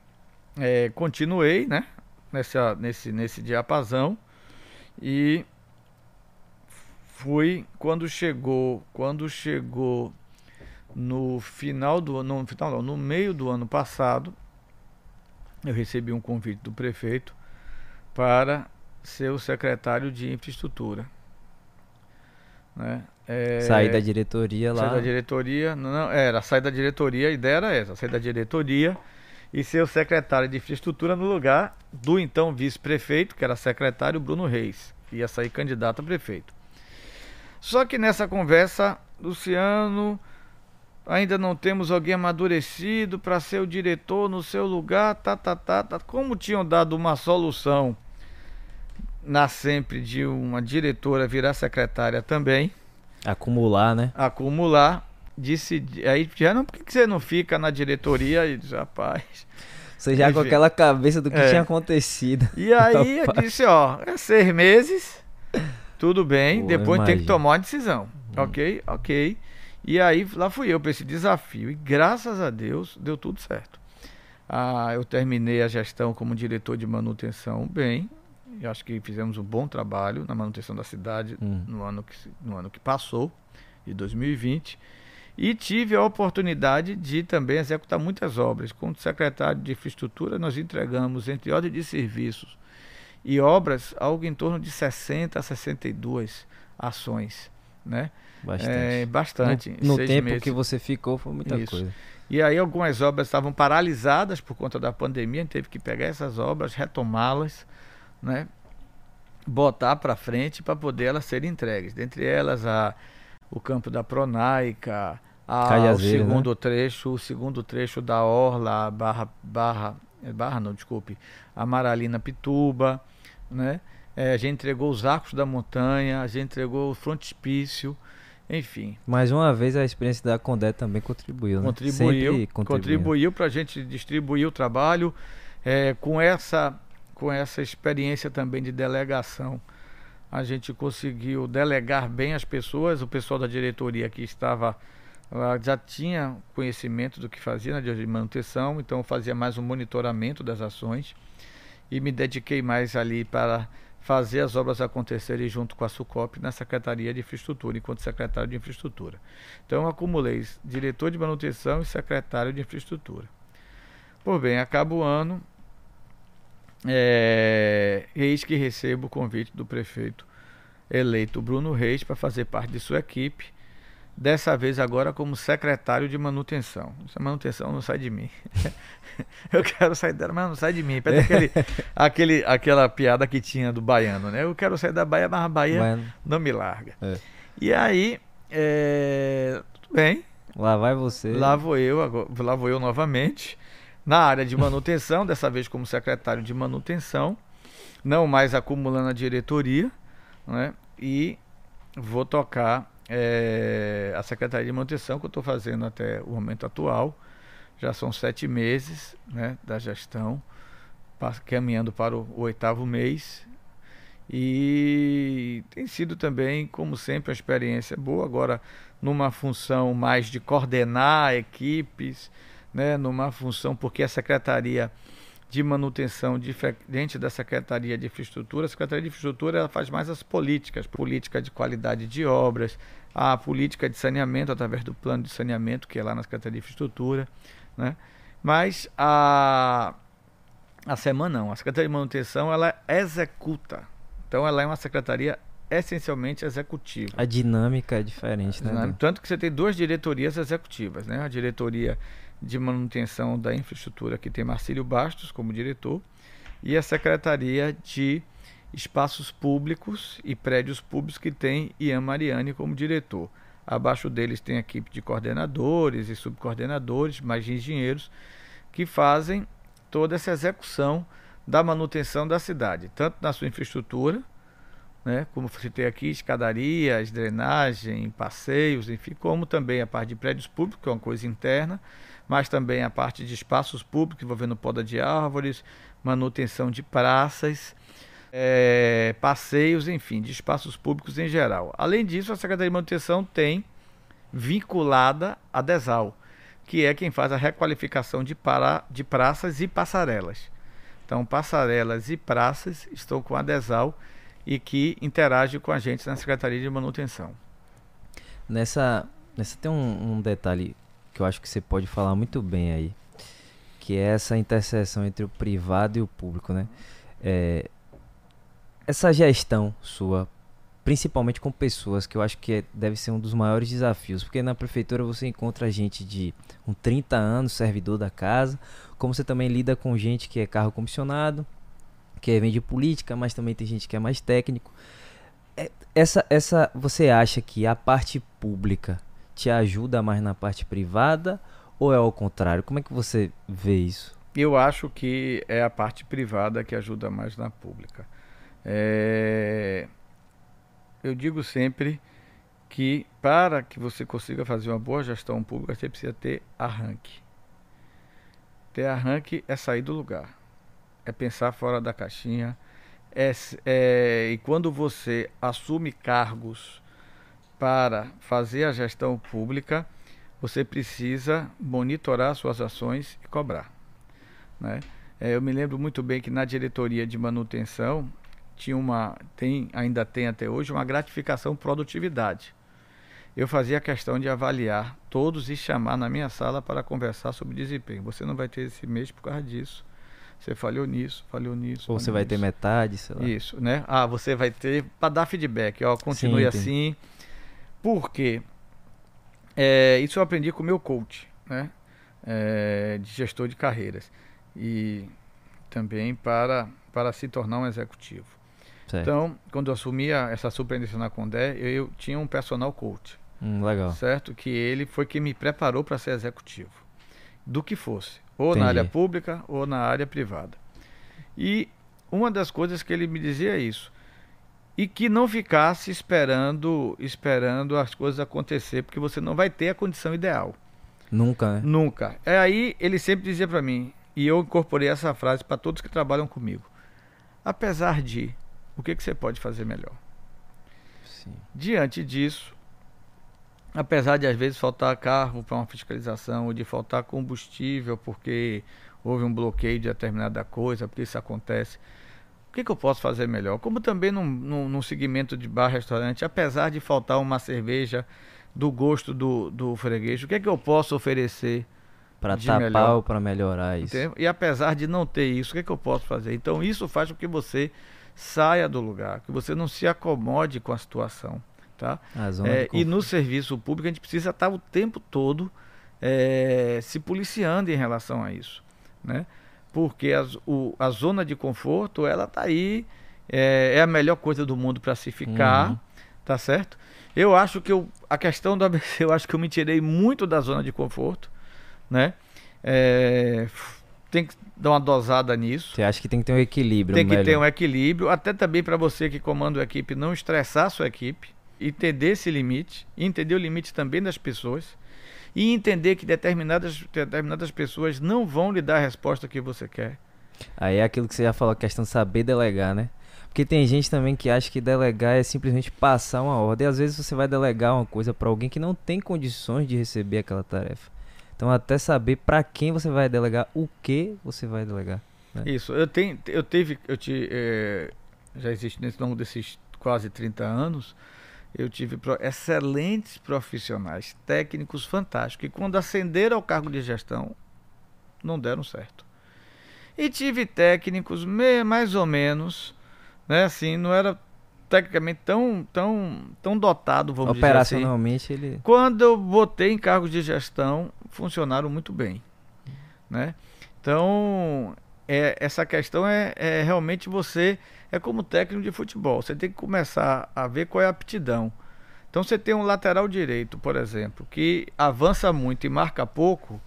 é, continuei, né? Nessa, nesse, nesse diapasão e fui quando chegou quando chegou no final do no final não, no meio do ano passado eu recebi um convite do prefeito para ser o secretário de infraestrutura né? É, sair da diretoria lá. Sair da diretoria, não, era sair da diretoria, a ideia era essa, sair da diretoria e ser o secretário de infraestrutura no lugar do então vice-prefeito, que era secretário Bruno Reis, que ia sair candidato a prefeito. Só que nessa conversa, Luciano, ainda não temos alguém amadurecido para ser o diretor no seu lugar, tá, tá, tá, tá. Como tinham dado uma solução na sempre de uma diretora virar secretária também, Acumular, né? Acumular. Disse, aí já não, por que você não fica na diretoria? E diz, rapaz. Você já com aquela cabeça do que é. tinha acontecido. E aí eu disse, ó, é seis meses, tudo bem, Pô, depois tem que tomar uma decisão. Hum. Ok, ok. E aí lá fui eu para esse desafio. E graças a Deus deu tudo certo. Ah, eu terminei a gestão como diretor de manutenção bem. Eu acho que fizemos um bom trabalho na manutenção da cidade hum. no, ano que, no ano que passou, de 2020. E tive a oportunidade de também executar muitas obras. Como secretário de infraestrutura, nós entregamos, entre ordem de serviços e obras, algo em torno de 60 a 62 ações. Né? Bastante. É, bastante. No, no tempo meses. que você ficou, foi muita Isso. coisa. E aí algumas obras estavam paralisadas por conta da pandemia, a gente teve que pegar essas obras, retomá-las né, botar para frente para poder elas serem entregues. Dentre elas a o campo da Pronaica, a, o né? segundo né? trecho, o segundo trecho da Orla, Barra Barra é Barra não, desculpe, a Maralina Pituba, né? É, a gente entregou os arcos da montanha, a gente entregou o frontispício, enfim. Mais uma vez a experiência da Condé também contribuiu. Né? Contribuiu, contribuiu para a gente distribuir o trabalho é, com essa com essa experiência também de delegação, a gente conseguiu delegar bem as pessoas. O pessoal da diretoria que estava lá já tinha conhecimento do que fazia na de manutenção, então fazia mais um monitoramento das ações e me dediquei mais ali para fazer as obras acontecerem junto com a Sucop na Secretaria de Infraestrutura, enquanto secretário de Infraestrutura. Então eu acumulei diretor de manutenção e secretário de Infraestrutura. Por bem, acaba o ano, é, eis que recebo o convite do prefeito eleito Bruno Reis para fazer parte de sua equipe, dessa vez agora como secretário de manutenção. Essa manutenção não sai de mim. eu quero sair dela, mas não sai de mim. aquele, aquele, aquela piada que tinha do baiano, né? Eu quero sair da Bahia, mas a Bahia baiano. não me larga. É. E aí, é, tudo bem. Lá vai você. Lá vou eu, agora, lá vou eu novamente na área de manutenção, dessa vez como secretário de manutenção, não mais acumulando a diretoria, né? e vou tocar é, a secretaria de manutenção que eu estou fazendo até o momento atual. Já são sete meses né, da gestão, caminhando para o, o oitavo mês. E tem sido também, como sempre, uma experiência boa. Agora, numa função mais de coordenar equipes, né, numa função, porque a Secretaria de Manutenção, diferente da Secretaria de Infraestrutura, a Secretaria de Infraestrutura ela faz mais as políticas, política de qualidade de obras, a política de saneamento através do plano de saneamento, que é lá na Secretaria de Infraestrutura, né? Mas a a semana não, a Secretaria de Manutenção ela executa. Então ela é uma secretaria essencialmente executiva. A dinâmica é diferente, né? Tanto que você tem duas diretorias executivas, né? A diretoria de manutenção da infraestrutura, que tem Marcílio Bastos como diretor, e a Secretaria de Espaços Públicos e Prédios Públicos, que tem Ian Mariani como diretor. Abaixo deles tem a equipe de coordenadores e subcoordenadores, mais engenheiros, que fazem toda essa execução da manutenção da cidade, tanto na sua infraestrutura, né, como citei aqui, escadarias, drenagem, passeios, enfim, como também a parte de prédios públicos, que é uma coisa interna, mas também a parte de espaços públicos envolvendo poda de árvores, manutenção de praças, é, passeios, enfim, de espaços públicos em geral. Além disso, a Secretaria de Manutenção tem vinculada a DESAL, que é quem faz a requalificação de, para, de praças e passarelas. Então, passarelas e praças estão com a DESAL e que interage com a gente na Secretaria de Manutenção. Nessa, nessa tem um, um detalhe que eu acho que você pode falar muito bem aí, que é essa interseção entre o privado e o público, né? É, essa gestão sua, principalmente com pessoas, que eu acho que é, deve ser um dos maiores desafios, porque na prefeitura você encontra gente de um 30 anos, servidor da casa, como você também lida com gente que é carro comissionado, que vem de política, mas também tem gente que é mais técnico. É, essa, essa, você acha que a parte pública te ajuda mais na parte privada ou é ao contrário? Como é que você vê isso? Eu acho que é a parte privada que ajuda mais na pública. É... Eu digo sempre que para que você consiga fazer uma boa gestão pública, você precisa ter arranque. Ter arranque é sair do lugar é pensar fora da caixinha. É, é, e quando você assume cargos para fazer a gestão pública, você precisa monitorar suas ações e cobrar. Né? É, eu me lembro muito bem que na diretoria de manutenção tinha uma, tem, ainda tem até hoje, uma gratificação produtividade. Eu fazia questão de avaliar todos e chamar na minha sala para conversar sobre desempenho. Você não vai ter esse mês por causa disso. Você falhou nisso, falhou nisso. Ou você vai nisso. ter metade, sei lá. Isso, né? Ah, você vai ter para dar feedback, ó, continue Sim, assim. Por quê? É, isso eu aprendi com o meu coach, né? É, de gestor de carreiras. E também para, para se tornar um executivo. Certo. Então, quando eu assumia essa superintendência na Condé, eu, eu, tinha um personal coach. Hum, legal. Certo? Que ele foi quem me preparou para ser executivo. Do que fosse. Ou Entendi. na área pública ou na área privada. E uma das coisas que ele me dizia é isso. E que não ficasse esperando, esperando as coisas acontecer, porque você não vai ter a condição ideal. Nunca, né? Nunca. É aí ele sempre dizia para mim, e eu incorporei essa frase para todos que trabalham comigo. Apesar de, o que, que você pode fazer melhor? Sim. Diante disso, apesar de às vezes faltar carro para uma fiscalização ou de faltar combustível porque houve um bloqueio de determinada coisa, porque isso acontece. O que, que eu posso fazer melhor? Como também num, num, num segmento de bar-restaurante, apesar de faltar uma cerveja do gosto do, do freguês, o que, que eu posso oferecer? Para tapar melhor? ou para melhorar isso. Entendeu? E apesar de não ter isso, o que, que eu posso fazer? Então isso faz com que você saia do lugar, que você não se acomode com a situação. Tá? É, e no serviço público a gente precisa estar o tempo todo é, se policiando em relação a isso. Né? Porque as, o, a zona de conforto, ela está aí, é, é, a melhor coisa do mundo para se ficar, uhum. tá certo? Eu acho que eu, a questão do ABC, eu acho que eu me tirei muito da zona de conforto, né? É, tem que dar uma dosada nisso. Você acha que tem que ter um equilíbrio? Tem que melhor. ter um equilíbrio, até também para você que comanda a equipe não estressar a sua equipe, entender esse limite, entender o limite também das pessoas e entender que determinadas, determinadas pessoas não vão lhe dar a resposta que você quer. Aí é aquilo que você já falou, a questão de saber delegar, né? Porque tem gente também que acha que delegar é simplesmente passar uma ordem. E às vezes você vai delegar uma coisa para alguém que não tem condições de receber aquela tarefa. Então até saber para quem você vai delegar, o que você vai delegar. Né? Isso, eu tenho, eu teve, eu te, é, já existe nesse longo desses quase 30 anos, eu tive excelentes profissionais, técnicos fantásticos, que quando ascenderam ao cargo de gestão, não deram certo. E tive técnicos mais ou menos, né, assim, não era tecnicamente tão, tão, tão dotado, vamos dizer assim. Operacionalmente ele... Quando eu botei em cargos de gestão, funcionaram muito bem, né? Então, é, essa questão é, é realmente você é como técnico de futebol. Você tem que começar a ver qual é a aptidão. Então você tem um lateral direito, por exemplo, que avança muito e marca pouco.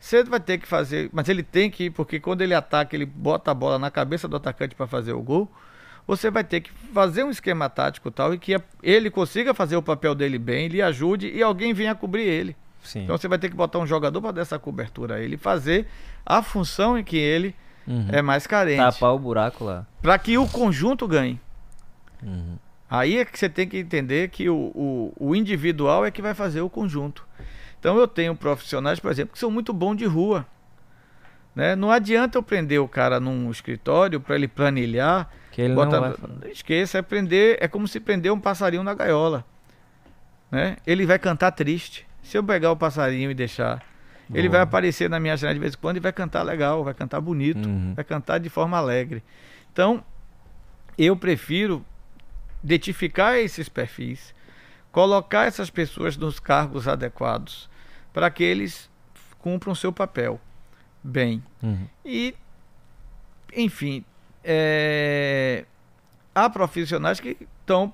Você vai ter que fazer, mas ele tem que ir, porque quando ele ataca, ele bota a bola na cabeça do atacante para fazer o gol. Você vai ter que fazer um esquema tático tal e que ele consiga fazer o papel dele bem, lhe ajude e alguém venha cobrir ele. Sim. Então você vai ter que botar um jogador para dar essa cobertura a ele, fazer a função em que ele uhum. é mais carente. Tapar o buraco lá. Para que o conjunto ganhe. Uhum. Aí é que você tem que entender que o, o, o individual é que vai fazer o conjunto. Então eu tenho profissionais, por exemplo, que são muito bons de rua. Né? Não adianta eu prender o cara num escritório para ele planilhar. Que ele bota... não vai... Esqueça, é prender, é como se prender um passarinho na gaiola. Né? Ele vai cantar triste. Se eu pegar o passarinho e deixar, Boa. ele vai aparecer na minha janela de vez em quando e vai cantar legal, vai cantar bonito, uhum. vai cantar de forma alegre. Então, eu prefiro identificar esses perfis, colocar essas pessoas nos cargos adequados para que eles cumpram seu papel bem. Uhum. E, enfim, é, há profissionais que estão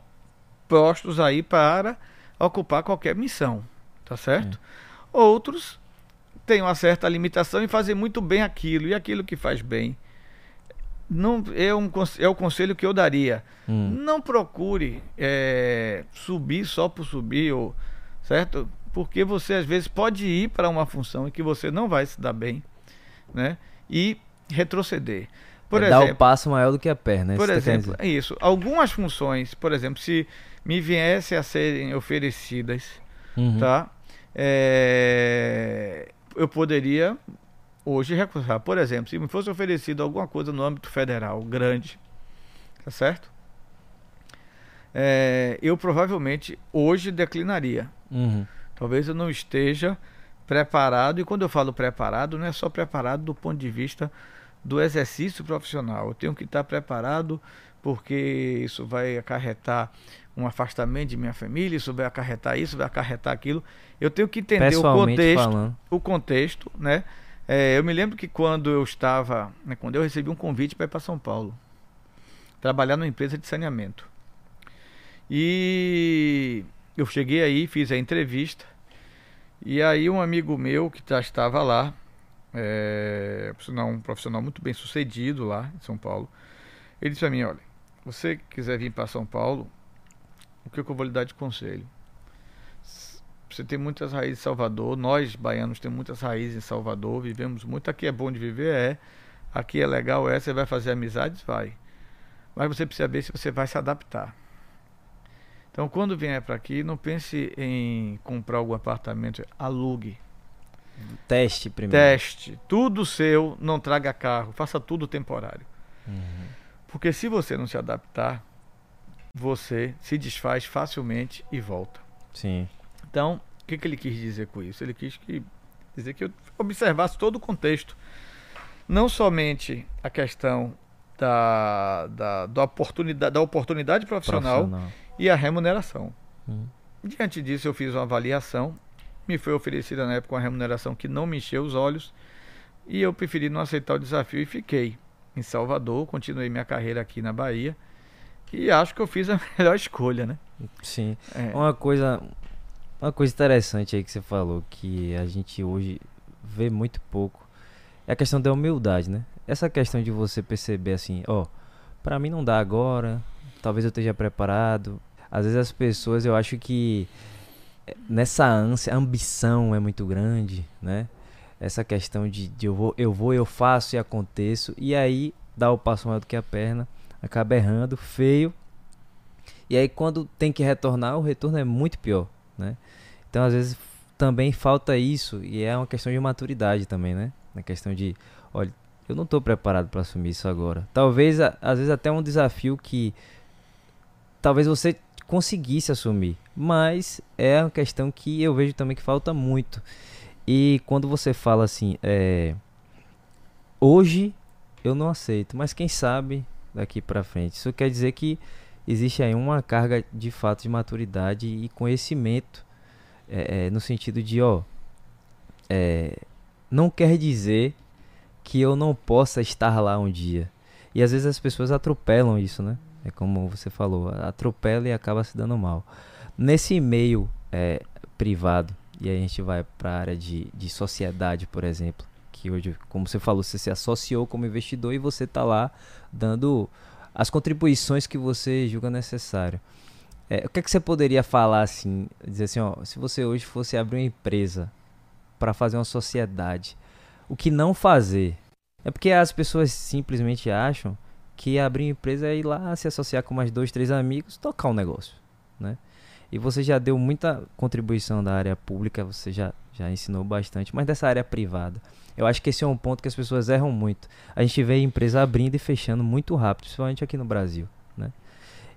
postos aí para ocupar qualquer missão, tá certo? Uhum. Outros têm uma certa limitação e fazem muito bem aquilo, e aquilo que faz bem. Não, é, um, é o conselho que eu daria. Hum. Não procure é, subir só por subir, ou, certo? porque você às vezes pode ir para uma função em que você não vai se dar bem, né? E retroceder. Por é exemplo, dar o passo maior do que a perna. Por exemplo, é isso. Algumas funções, por exemplo, se me viesse a serem oferecidas, uhum. tá? É, eu poderia hoje recusar. Por exemplo, se me fosse oferecido alguma coisa no âmbito federal grande, tá certo? É, eu provavelmente hoje declinaria. Uhum. Talvez eu não esteja preparado, e quando eu falo preparado, não é só preparado do ponto de vista do exercício profissional. Eu tenho que estar preparado porque isso vai acarretar um afastamento de minha família, isso vai acarretar isso, vai acarretar aquilo. Eu tenho que entender o contexto, falando. o contexto, né? É, eu me lembro que quando eu estava, né, quando eu recebi um convite para ir para São Paulo, trabalhar numa empresa de saneamento. E eu cheguei aí, fiz a entrevista, e aí um amigo meu que já estava lá, é, um profissional muito bem sucedido lá em São Paulo, ele disse para mim, olha, você quiser vir para São Paulo, o que eu vou lhe dar de conselho? Você tem muitas raízes em Salvador, nós baianos temos muitas raízes em Salvador, vivemos muito, aqui é bom de viver, é, aqui é legal, é, você vai fazer amizades, vai. Mas você precisa ver se você vai se adaptar. Então, quando vier para aqui, não pense em comprar algum apartamento, alugue. Teste primeiro. Teste. Tudo seu, não traga carro, faça tudo temporário. Uhum. Porque se você não se adaptar, você se desfaz facilmente e volta. Sim. Então, o que, que ele quis dizer com isso? Ele quis que, dizer que eu observasse todo o contexto. Não somente a questão da, da, da, oportunidade, da oportunidade profissional, profissional e a remuneração. Hum. Diante disso, eu fiz uma avaliação. Me foi oferecida na época uma remuneração que não me encheu os olhos. E eu preferi não aceitar o desafio e fiquei em Salvador. Continuei minha carreira aqui na Bahia. E acho que eu fiz a melhor escolha, né? Sim. É. Uma coisa. Uma coisa interessante aí que você falou, que a gente hoje vê muito pouco, é a questão da humildade, né? Essa questão de você perceber assim, ó, para mim não dá agora, talvez eu esteja preparado, às vezes as pessoas, eu acho que eh, nessa ânsia, a ambição é muito grande, né? Essa questão de, de eu, vou, eu vou, eu faço e aconteço, e aí dá o passo maior do que a perna, acaba errando, feio. E aí quando tem que retornar, o retorno é muito pior, né? Então às vezes também falta isso, e é uma questão de maturidade também, né? Na questão de, olha, eu não estou preparado para assumir isso agora. Talvez, às vezes, até um desafio que talvez você conseguisse assumir. Mas é uma questão que eu vejo também que falta muito. E quando você fala assim, é, hoje eu não aceito, mas quem sabe daqui para frente. Isso quer dizer que existe aí uma carga de fato de maturidade e conhecimento é, é, no sentido de, ó, é, não quer dizer que eu não possa estar lá um dia. E às vezes as pessoas atropelam isso, né? É como você falou, atropela e acaba se dando mal. Nesse meio é, privado, e aí a gente vai para a área de, de sociedade, por exemplo, que hoje, como você falou, você se associou como investidor e você está lá dando as contribuições que você julga necessário. É, o que, é que você poderia falar assim, dizer assim, ó, se você hoje fosse abrir uma empresa para fazer uma sociedade, o que não fazer? É porque as pessoas simplesmente acham que abrir uma empresa é ir lá se associar com mais dois, três amigos, tocar um negócio, né? E você já deu muita contribuição da área pública, você já, já ensinou bastante, mas dessa área privada. Eu acho que esse é um ponto que as pessoas erram muito. A gente vê a empresa abrindo e fechando muito rápido, principalmente aqui no Brasil, né?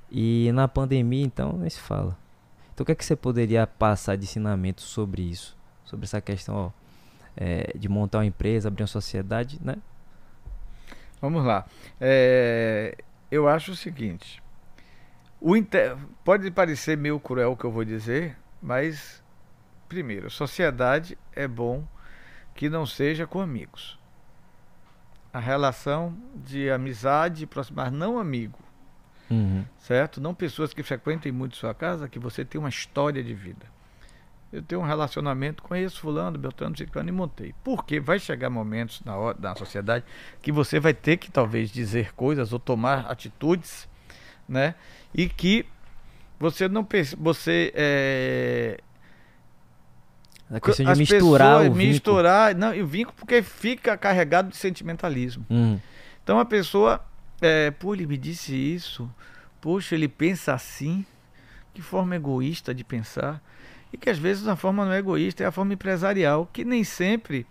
E na pandemia, então, nem se fala. Então, o que é que você poderia passar de ensinamento sobre isso? Sobre essa questão ó, é, de montar uma empresa, abrir uma sociedade, né? Vamos lá. É, eu acho o seguinte: o inter... Pode parecer meio cruel o que eu vou dizer, mas, primeiro, sociedade é bom que não seja com amigos. A relação de amizade, mas não amigo. Uhum. Certo? Não pessoas que frequentem muito sua casa, que você tem uma história de vida. Eu tenho um relacionamento com esse fulano, Beltrano, Ciclano e montei. Porque vai chegar momentos na, na sociedade que você vai ter que talvez dizer coisas ou tomar atitudes né? E que você não você é, a questão de misturar pessoas, o misturar, não, e o vínculo porque fica carregado de sentimentalismo. Uhum. Então a pessoa, é, pô, ele me disse isso, poxa, ele pensa assim, que forma egoísta de pensar, e que às vezes a forma não é egoísta, é a forma empresarial, que nem sempre,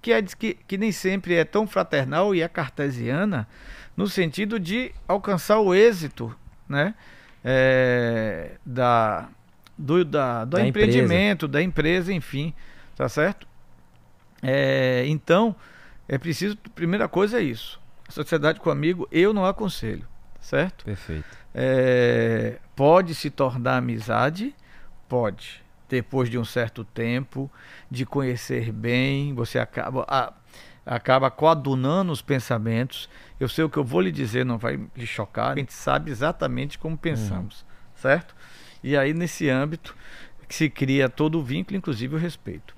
que, é, que, que nem sempre é tão fraternal e é cartesiana, no sentido de alcançar o êxito né, é, da, do, da, do da empreendimento, empresa. da empresa, enfim, tá certo? É, então, é preciso, primeira coisa é isso. Sociedade com amigo, eu não aconselho, certo? Perfeito. É, pode se tornar amizade, pode. Depois de um certo tempo, de conhecer bem, você acaba. A, acaba coadunando os pensamentos. Eu sei o que eu vou lhe dizer, não vai lhe chocar. A gente sabe exatamente como pensamos, uhum. certo? E aí, nesse âmbito, se cria todo o vínculo, inclusive o respeito.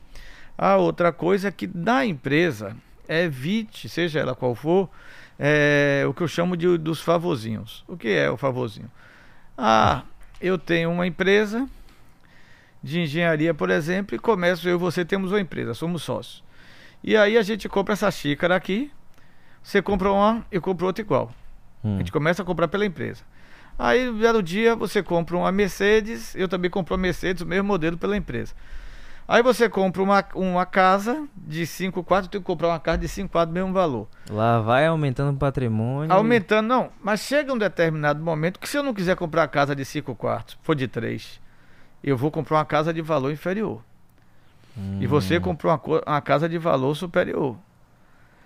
A outra coisa é que da empresa, evite, seja ela qual for, é, o que eu chamo de dos favorzinhos. O que é o favorzinho? Ah, eu tenho uma empresa de engenharia, por exemplo, e começo eu e você temos uma empresa, somos sócios. E aí a gente compra essa xícara aqui. Você compra uma, eu compro outra igual. Hum. A gente começa a comprar pela empresa. Aí, no belo dia, você compra uma Mercedes, eu também compro uma Mercedes, o mesmo modelo pela empresa. Aí você compra uma, uma casa de 5 quartos, tenho que comprar uma casa de 5 quartos, mesmo valor. Lá vai aumentando o patrimônio. Aumentando, não. Mas chega um determinado momento que se eu não quiser comprar a casa de 5 quartos, for de 3, eu vou comprar uma casa de valor inferior. Hum. E você hum. comprou uma, uma, casa de valor superior.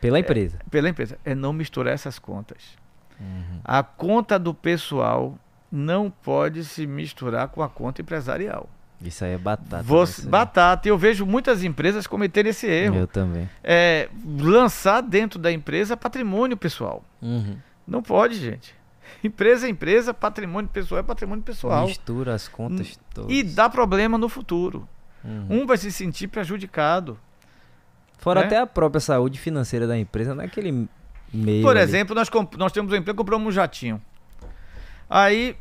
Pela empresa. É, pela empresa. É não misturar essas contas. Uhum. A conta do pessoal não pode se misturar com a conta empresarial. Isso aí é batata. Você, né? batata. Eu vejo muitas empresas cometerem esse erro. Eu também. É, lançar dentro da empresa patrimônio pessoal. Uhum. Não pode, gente. Empresa é empresa, patrimônio pessoal é patrimônio pessoal. Mistura as contas todas. E dá problema no futuro. Uhum. Um vai se sentir prejudicado. Fora né? até a própria saúde financeira da empresa, naquele meio. Por ali. exemplo, nós, nós temos um emprego, compramos um jatinho. Aí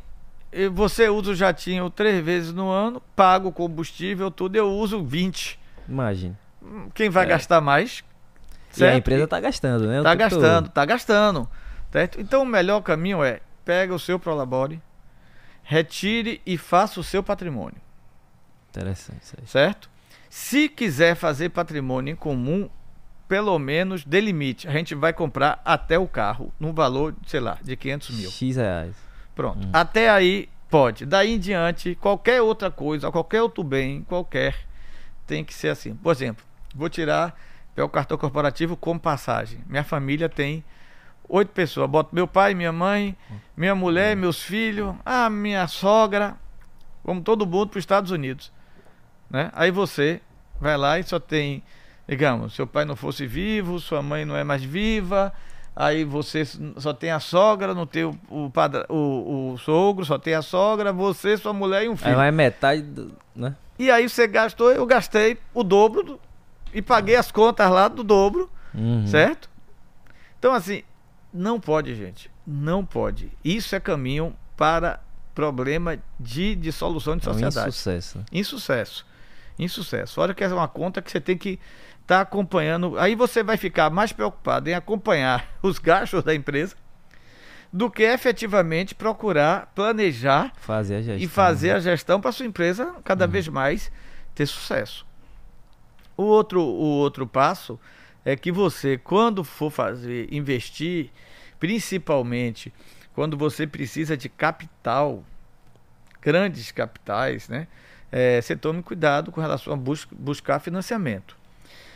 você usa o jatinho três vezes no ano, paga o combustível, tudo, eu uso 20. Imagine. Quem vai é. gastar mais? Certo? E a empresa está gastando, né? Está gastando, está gastando. Certo? Então o melhor caminho é pega o seu Prolabore, retire e faça o seu patrimônio. Interessante isso aí. Certo? Se quiser fazer patrimônio em comum, pelo menos delimite. A gente vai comprar até o carro, num valor, sei lá, de 500 mil. X reais. Pronto. Hum. Até aí, pode. Daí em diante, qualquer outra coisa, qualquer outro bem, qualquer, tem que ser assim. Por exemplo, vou tirar o cartão corporativo como passagem. Minha família tem oito pessoas. Boto meu pai, minha mãe, minha mulher, hum. meus filhos, a minha sogra. Vamos todo mundo para os Estados Unidos. Né? Aí você vai lá e só tem, digamos, seu pai não fosse vivo, sua mãe não é mais viva, aí você só tem a sogra, não tem o, o, padra, o, o sogro, só tem a sogra, você, sua mulher e um filho. Aí vai metade, do, né? E aí você gastou, eu gastei o dobro do, e paguei as contas lá do dobro, Uhum. certo? Então, assim, não pode, gente. Não pode. Isso é caminho para problema de dissolução de É um sociedade. insucesso. né? Insucesso. Insucesso. Olha que é uma conta que você tem que estar acompanhando. Aí você vai ficar mais preocupado em acompanhar os gastos da empresa do que efetivamente procurar planejar Fazer gestão. e fazer né? a gestão para sua empresa cada vez mais ter sucesso. O outro, o outro passo é que você, quando for fazer, investir, principalmente quando você precisa de capital, grandes capitais, né? É, você tome cuidado com relação a bus buscar financiamento.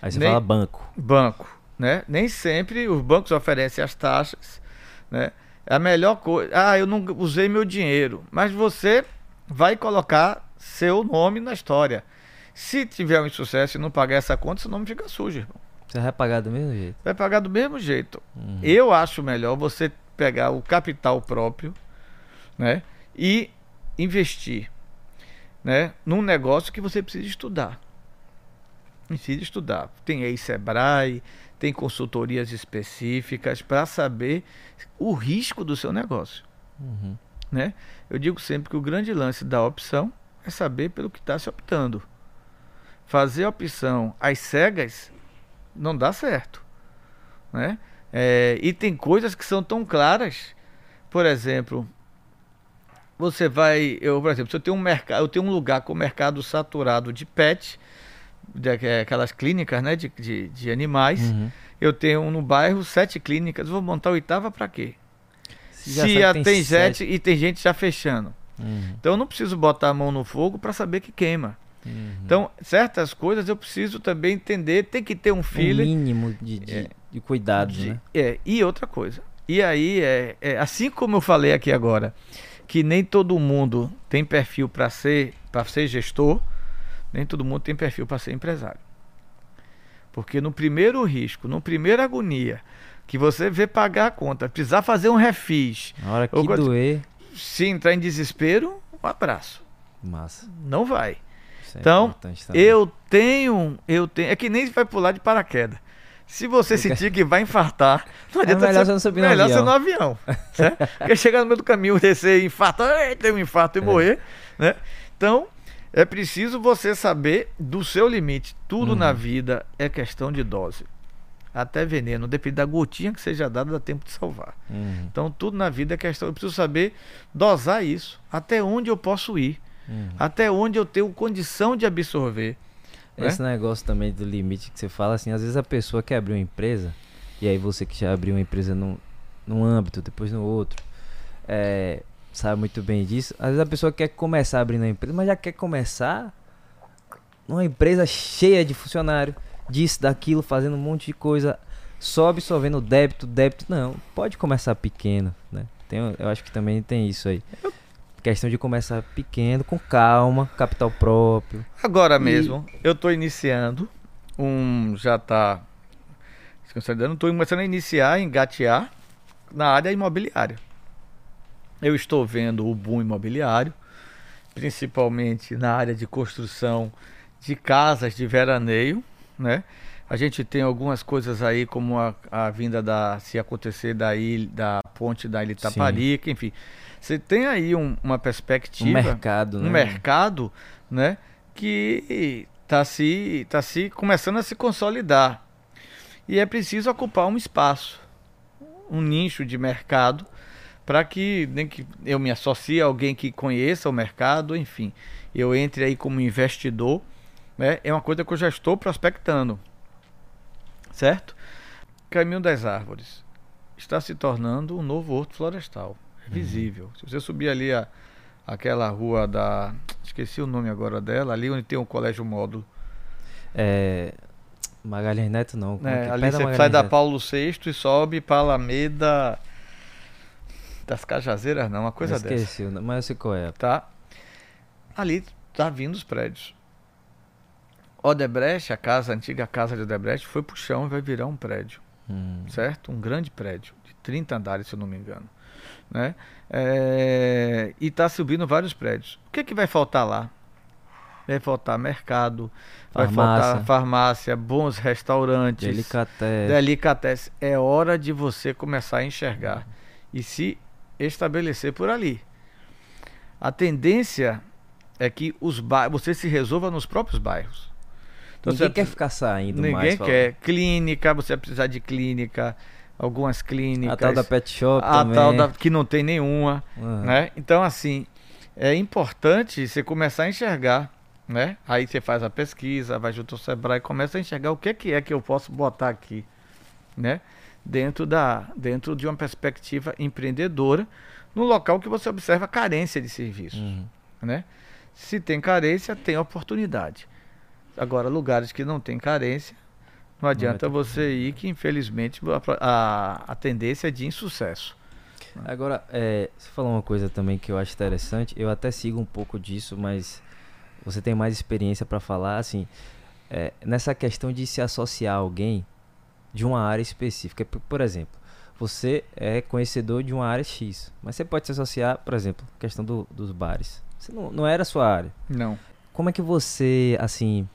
Aí você nem- fala banco. Banco, né? Nem sempre os bancos oferecem as taxas, né? É a melhor coisa. Ah, eu não usei meu dinheiro, mas você vai colocar seu nome na história. Se tiver um insucesso e não pagar essa conta, seu nome fica sujo, irmão. Você vai pagar do mesmo jeito. Vai pagar do mesmo jeito. Uhum. Eu acho melhor você pegar o capital próprio, né? E investir, né? Num negócio que você precisa estudar. Precisa estudar. Tem aí Sebrae, tem consultorias específicas para saber o risco do seu negócio, Uhum. né? Eu digo sempre que o grande lance da opção é saber pelo que está se optando. Fazer a opção às cegas não dá certo, né? É, e tem coisas que são tão claras, por exemplo, você vai, eu por exemplo, se eu tenho um mercado, eu tenho um lugar com mercado saturado de pet, de, é, aquelas clínicas, né, de, de, de animais, Uhum. eu tenho no bairro sete clínicas, vou montar a oitava para quê? Se já Se a- tem sete e tem gente já fechando. Uhum. Então eu não preciso botar a mão no fogo para saber que queima. Uhum. Então, certas coisas eu preciso também entender, tem que ter um um feeling. mínimo de, de, É. de cuidado, de- né? é, e outra coisa. E aí, é, é, assim como eu falei aqui agora, que nem todo mundo tem perfil para ser, para ser gestor, nem todo mundo tem perfil para ser empresário. Porque no primeiro risco, no primeira agonia, que você vê pagar a conta, precisar fazer um refis, Na hora que gosto- doer, se entrar em desespero, um abraço. massa. Não vai. É Então. Eu tenho, eu tenho. É que nem vai pular de paraquedas. Se você sentir que vai infartar, não adianta É melhor você não subir no melhor avião. ser no avião. certo? Porque chegar no meio do caminho, descer e infartar, ter um infarto e É. morrer. Né? Então, é preciso você saber do seu limite. Tudo Uhum. na vida é questão de dose. Até veneno, depende da gotinha que seja dada, dá tempo de salvar. Uhum. Então, tudo na vida é questão. Eu preciso saber dosar isso. Até onde eu posso ir. Uhum. Até onde eu tenho condição de absorver. né? Esse negócio também do limite que você fala assim, às vezes a pessoa quer abrir uma empresa, e aí você que já abriu uma empresa num, num âmbito, depois no outro, é, sabe muito bem disso. Às vezes a pessoa quer começar abrindo uma empresa, mas já quer começar numa empresa cheia de funcionário, disso, daquilo, fazendo um monte de coisa, só absorvendo débito, débito. Não, pode começar pequeno, né? Tem, eu acho que também tem isso aí. Questão de começar pequeno, com calma, capital próprio. Agora E- mesmo, eu estou iniciando um. Já está se consolidando, estou começando a iniciar, engatear na área imobiliária. Eu estou vendo o boom imobiliário, principalmente na área de construção de casas de veraneio, né? A gente tem algumas coisas aí, como a, a vinda da, se acontecer da, ilha, da ponte da Ilha Itaparica, enfim. Você tem aí um- uma Um perspectiva mercado, um né? mercado, né, que está se, tá se começando a se consolidar. E é preciso ocupar um espaço, um nicho de mercado, para que nem que eu me associe a alguém que conheça o mercado, enfim, eu entre aí como investidor, né, é uma coisa que eu já estou prospectando, certo? Caminho das Árvores está se tornando um novo horto florestal, é visível. Se você subir ali a, aquela rua da. Esqueci o nome agora dela, ali onde tem o colégio módulo. É, Magalhães Neto não. que é? ali você sai da. Paulo VI e sobe para Alameda das Cajazeiras, não, uma coisa Eu dessa. esqueci, o nome, mas eu sei qual é. Tá? Ali tá vindo os prédios. Odebrecht, a casa, a antiga casa de Odebrecht, foi pro chão e vai virar um prédio. hum. certo? Um grande prédio, de 30 andares, se eu não me engano. Né? É, e está subindo vários prédios. O que, é que vai faltar lá? Vai faltar mercado, farmácia. vai faltar farmácia, bons restaurantes. Delicatesse. Delicatesse. É hora de você começar a enxergar e se estabelecer por ali. A tendência é que os você se resolva nos próprios bairros. Então, ninguém quer ficar saindo ninguém mais. Ninguém quer. Clínica, você vai precisar de clínica, algumas clínicas. A tal da pet shop a também. tal da que não tem nenhuma, uhum. né? Então assim, é importante você começar a enxergar, né? Aí você faz a pesquisa, vai junto ao Sebrae e começa a enxergar o que é que é que eu posso botar aqui, né? Dentro da dentro de uma perspectiva empreendedora, no local que você observa carência de serviços, uhum. né? Se tem carência, tem oportunidade. Agora, lugares que não tem carência, não adianta não você ir, que infelizmente a, a, a, tendência é de insucesso. Agora, é, você falou uma coisa também que eu acho interessante. Eu até sigo um pouco disso, mas você tem mais experiência para falar. Assim, é, nessa questão de se associar a alguém de uma área específica. Por exemplo, você é conhecedor de uma área X, mas você pode se associar, por exemplo, questão do, dos bares. Você não, não era a sua área. Não. Como é que você, assim,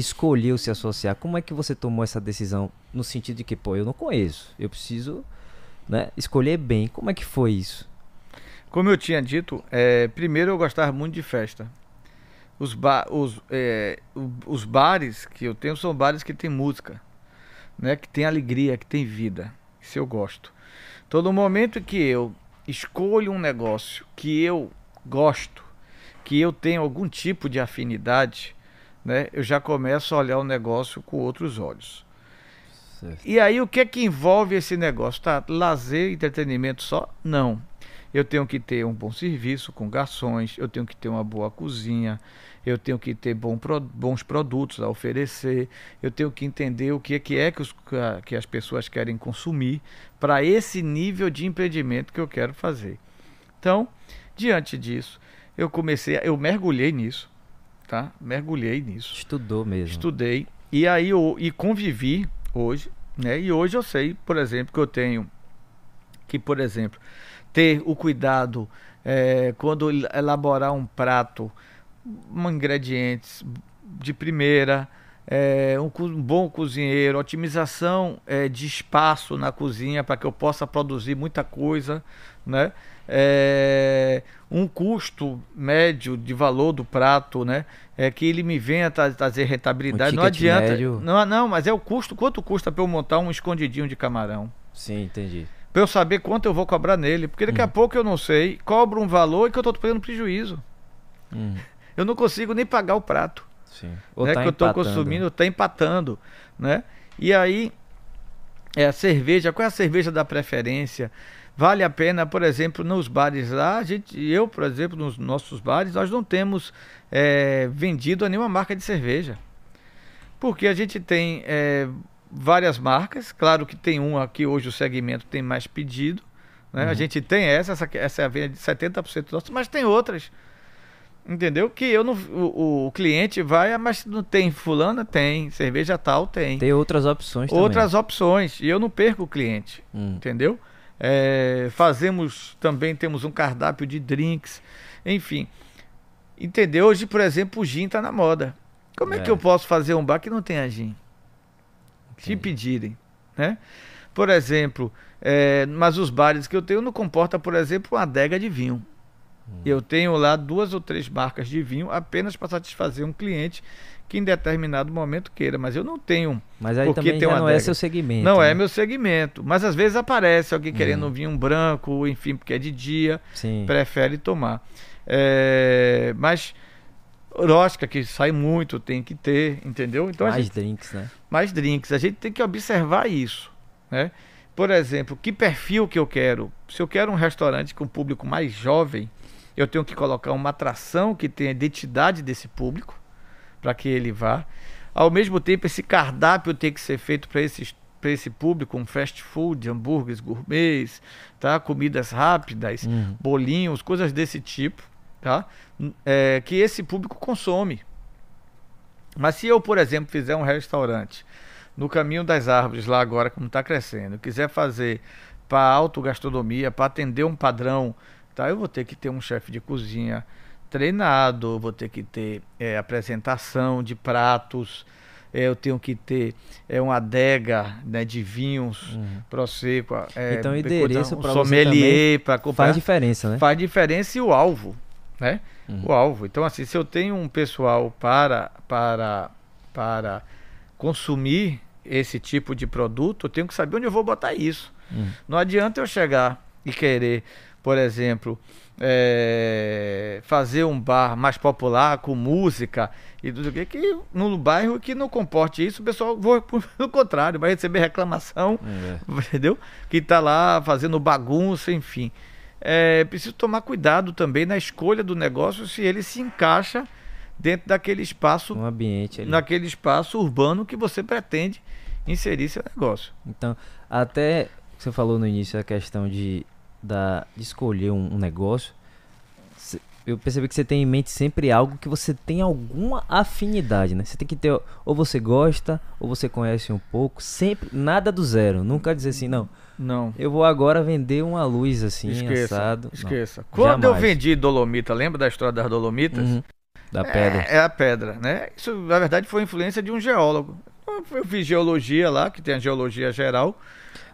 escolheu se associar? Como é que você tomou essa decisão no sentido de que, pô, eu não conheço, eu preciso né, escolher bem? Como é que foi isso? Como eu tinha dito, é, primeiro eu gostava muito de festa. Os, ba os, é, os bares que eu tenho são bares que tem música, né, que tem alegria, que tem vida. Isso eu gosto. Todo momento que eu escolho um negócio que eu gosto, que eu tenho algum tipo de afinidade, né, eu já começo a olhar o negócio com outros olhos. Certo. E aí o que é que envolve esse negócio? Tá, lazer, entretenimento só? Não. Eu tenho que ter um bom serviço com garçons, eu tenho que ter uma boa cozinha, eu tenho que ter bom, bons produtos a oferecer, eu tenho que entender o que é que, é que, os, que as pessoas querem consumir para esse nível de empreendimento que eu quero fazer. Então, diante disso, eu comecei, eu mergulhei nisso, tá? Mergulhei nisso. Estudou mesmo. Estudei. E aí eu e convivi hoje, né? E hoje eu sei, por exemplo, que eu tenho que, por exemplo, ter o cuidado é, quando elaborar um prato, um ingredientes de primeira, é, um, um, bom cozinheiro, otimização é, de espaço na cozinha para que eu possa produzir muita coisa, né? É, um custo médio de valor do prato, né? É que ele me venha tra trazer rentabilidade. Um não adianta. Médio. Não, não, mas é o custo. Quanto custa para eu montar um escondidinho de camarão? Sim, entendi. Para eu saber quanto eu vou cobrar nele. Porque daqui hum. a pouco eu não sei, cobro um valor e que eu estou perdendo prejuízo. Hum. Eu não consigo nem pagar o prato. Sim. Ou né, tá que eu estou consumindo, está empatando. Né? E aí, é a cerveja, qual é a cerveja da preferência? Vale a pena, por exemplo, nos bares lá, a gente, eu, por exemplo, nos nossos bares, nós não temos é, vendido a nenhuma marca de cerveja. Porque a gente tem é, várias marcas, claro que tem uma que hoje o segmento tem mais pedido. Né? Uhum. A gente tem essa, essa, essa é a venda de 70% nosso, mas tem outras. Entendeu? Que eu não, o, o, cliente vai, ah, mas não tem fulana? Tem. Cerveja tal? Tem. Tem outras opções Outras também. opções. E eu não perco o cliente. Hum. Entendeu? É, fazemos também, temos um cardápio de drinks, enfim. Entendeu? Hoje, por exemplo, o gin está na moda. Como é. é. que eu posso fazer um bar que não tenha gin? Se pedirem, né? Por exemplo, é, mas os bares que eu tenho não comporta, por exemplo, uma adega de vinho. Hum. Eu tenho lá duas ou três marcas de vinho apenas para satisfazer um cliente que em determinado momento queira, mas eu não tenho. Mas aí também já não é seu segmento. Não é né? é meu segmento, mas às vezes aparece alguém querendo hum. vinho branco, enfim, porque é de dia, Sim. prefere tomar. É, mas róstica que sai muito, tem que ter, entendeu? Então mais gente, drinks, né? Mais drinks. A gente tem que observar isso, né? Por exemplo, que perfil que eu quero? Se eu quero um restaurante com público mais jovem, eu tenho que colocar uma atração que tenha identidade desse público para que ele vá. Ao mesmo tempo, esse cardápio tem que ser feito para esses para esse público, um fast food, hambúrgueres gourmets, tá? comidas rápidas, uhum. bolinhos, coisas desse tipo, tá? É, que esse público consome. Mas se eu, por exemplo, fizer um restaurante no caminho das árvores lá agora, como está crescendo, quiser fazer para autogastronomia, para atender um padrão, tá? Eu vou ter que ter um chefe de cozinha treinado, vou ter que ter é, apresentação de pratos, é, eu tenho que ter é, uma adega né, de vinhos uhum. prosecco, é, então endereço um sommelier para comprar faz diferença, né? Faz diferença e o alvo, né? Uhum. O alvo. Então assim, se eu tenho um pessoal para para para consumir esse tipo de produto, eu tenho que saber onde eu vou botar isso. Uhum. Não adianta eu chegar e querer, por exemplo, é, fazer um bar mais popular com música e tudo que, que no bairro que não comporte isso, o pessoal vai pelo contrário, vai receber reclamação, é. entendeu? Que está lá fazendo bagunça, enfim. É preciso tomar cuidado também na escolha do negócio se ele se encaixa dentro daquele espaço, um ambiente ali. naquele espaço urbano que você pretende inserir seu negócio. Então, até você falou no início a questão de da, de escolher um, um negócio, eu percebi que você tem em mente sempre algo que você tem alguma afinidade, né? Você tem que ter, ou você gosta, ou você conhece um pouco, sempre, nada do zero. Nunca dizer assim, não. Não. Eu vou agora vender uma luz assim, esqueça, assado. Esqueça. Não, Quando jamais. eu vendi Dolomita, lembra da história das Dolomitas? Uhum. Da pedra. É, é, a pedra, né? Isso, na verdade, foi influência de um geólogo. Eu fiz geologia lá, que tem a geologia geral.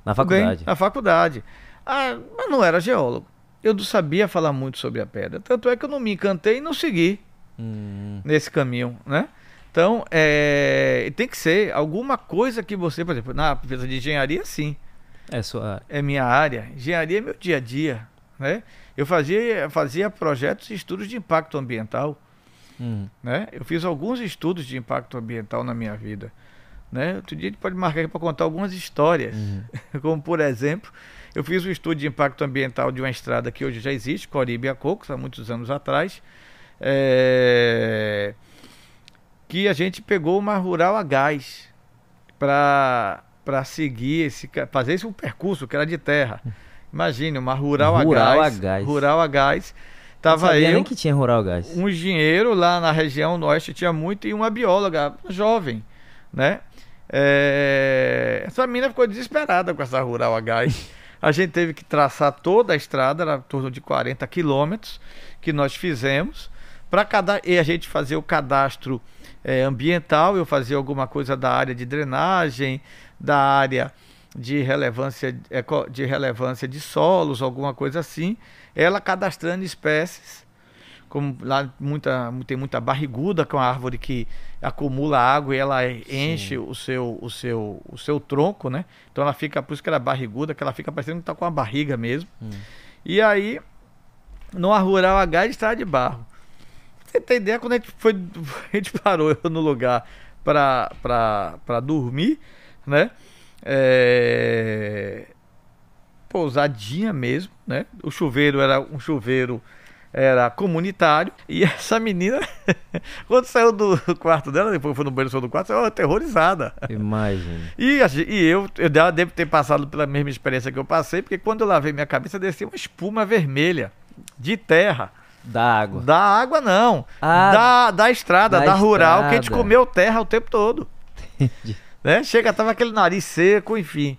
Na faculdade. Bem, na faculdade. Ah, mas não era geólogo. Eu não sabia falar muito sobre a pedra. Tanto é que eu não me encantei e não segui hum. nesse caminho, né? Então, é, tem que ser alguma coisa que você, por exemplo, na empresa de engenharia, sim. É sua É minha área. Engenharia é meu dia a dia, né? Eu fazia, fazia projetos e estudos de impacto ambiental, hum. né? Eu fiz alguns estudos de impacto ambiental na minha vida, né? Outro dia a gente pode marcar aqui para contar algumas histórias, uhum. como por exemplo, eu fiz um estudo de impacto ambiental de uma estrada que hoje já existe, Coribe a Cocos, há muitos anos atrás, é... que a gente pegou uma rural a gás para seguir esse, fazer esse um percurso que era de terra. Imagine, uma rural, rural a, gás, a gás. Rural a gás. Tava não eu, nem que tinha rural a gás. Um engenheiro lá na região oeste tinha muito e uma bióloga jovem, né? É... Essa menina ficou desesperada com essa rural a gás. A gente teve que traçar toda a estrada, era em torno de 40 quilômetros, que nós fizemos, para cada e a gente fazer o cadastro é, ambiental, eu fazia alguma coisa da área de drenagem, da área de relevância, de relevância de solos, alguma coisa assim, ela cadastrando espécies como lá muita, tem muita barriguda, que é uma árvore que acumula água e ela enche o seu, o, seu, o seu tronco, né? Então ela fica, por isso que ela é barriguda, que ela fica parecendo que está com a barriga mesmo. Hum. E aí, numa rural a gás está de barro. Você tem ideia, quando a gente, foi, a gente parou no lugar para dormir, né? É... Pousadinha mesmo, né? O chuveiro era um chuveiro era comunitário. E essa menina, quando saiu do quarto dela, depois foi no banheiro do quarto, saiu aterrorizada. Imagina. E, e eu, eu devo ter passado pela mesma experiência que eu passei, porque quando eu lavei minha cabeça, desceu uma espuma vermelha de terra. Da água. Da água, não. Ah, da, da estrada, da, da rural, estrada. que a gente comeu terra o tempo todo. né? Chega, tava aquele nariz seco, enfim.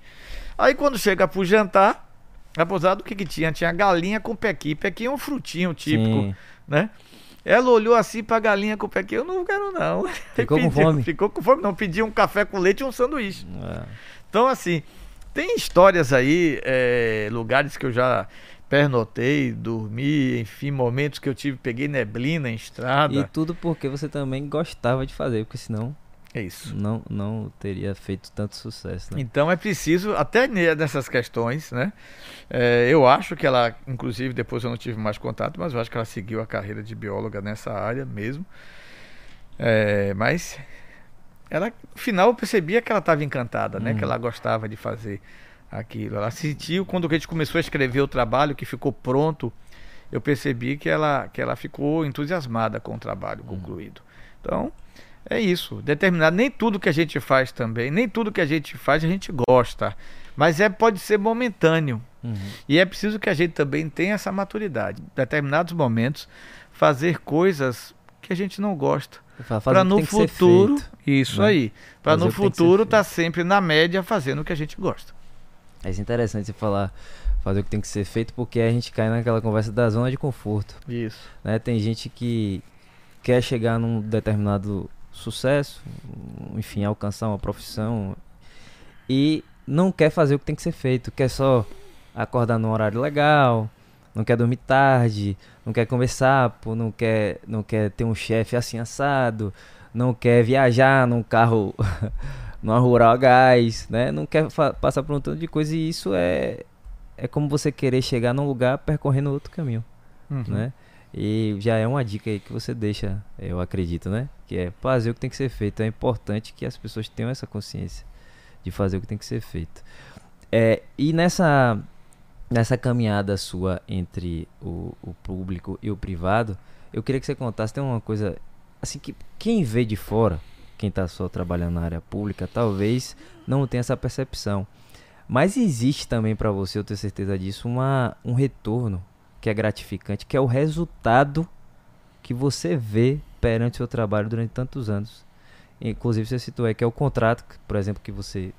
Aí quando chega pro jantar, na pousada, o que que tinha? Tinha galinha com pequi. Pequi é um frutinho típico, Sim. né? Ela olhou assim pra galinha com pequi. Eu não quero, não. Ficou pediu, com fome? Ficou com fome, não. Pediu um café com leite e um sanduíche. É. Então, assim, tem histórias aí, é, lugares que eu já pernotei, dormi, enfim, momentos que eu tive, peguei neblina em estrada. E tudo porque você também gostava de fazer, porque senão é isso. Não, não teria feito tanto sucesso. Né? Então é preciso, até nessas questões, né? É, eu acho que ela, inclusive, depois eu não tive mais contato, mas eu acho que ela seguiu a carreira de bióloga nessa área mesmo. É, mas ela, no final, eu percebia que ela estava encantada, né? Que uhum. ela gostava de fazer aquilo. Ela sentiu quando a gente começou a escrever o trabalho, que ficou pronto, eu percebi que ela, que ela ficou entusiasmada com o trabalho uhum. concluído. Então, é isso. Determinado. Nem tudo que a gente faz também, nem tudo que a gente faz a gente gosta. Mas é, pode ser momentâneo. Uhum. E é preciso que a gente também tenha essa maturidade. Em determinados momentos, fazer coisas que a gente não gosta. para no futuro, isso né? aí, para no futuro estar tá sempre na média fazendo o que a gente gosta. É interessante você falar fazer o que tem que ser feito porque a gente cai naquela conversa da zona de conforto. Isso. Né? Tem gente que quer chegar num determinado sucesso, enfim, alcançar uma profissão e não quer fazer o que tem que ser feito, quer só acordar num horário legal, não quer dormir tarde, não quer conversar, pô, não quer, não quer ter um chefe assim assado, não quer viajar num carro numa rural a gás, né? Não quer passar por um tanto de coisa e isso é é como você querer chegar num lugar percorrendo outro caminho, uhum. né? E já é uma dica aí que você deixa, eu acredito, né? Que é fazer o que tem que ser feito. É importante que as pessoas tenham essa consciência de fazer o que tem que ser feito. É, e nessa, nessa caminhada sua entre o, o público e o privado, eu queria que você contasse, tem uma coisa assim que quem vê de fora, quem está só trabalhando na área pública, talvez não tenha essa percepção. Mas existe também para você, eu tenho certeza disso, uma, um retorno que é gratificante, que é o resultado que você vê perante o seu trabalho durante tantos anos. Inclusive você citou aí que é o contrato, por exemplo, que você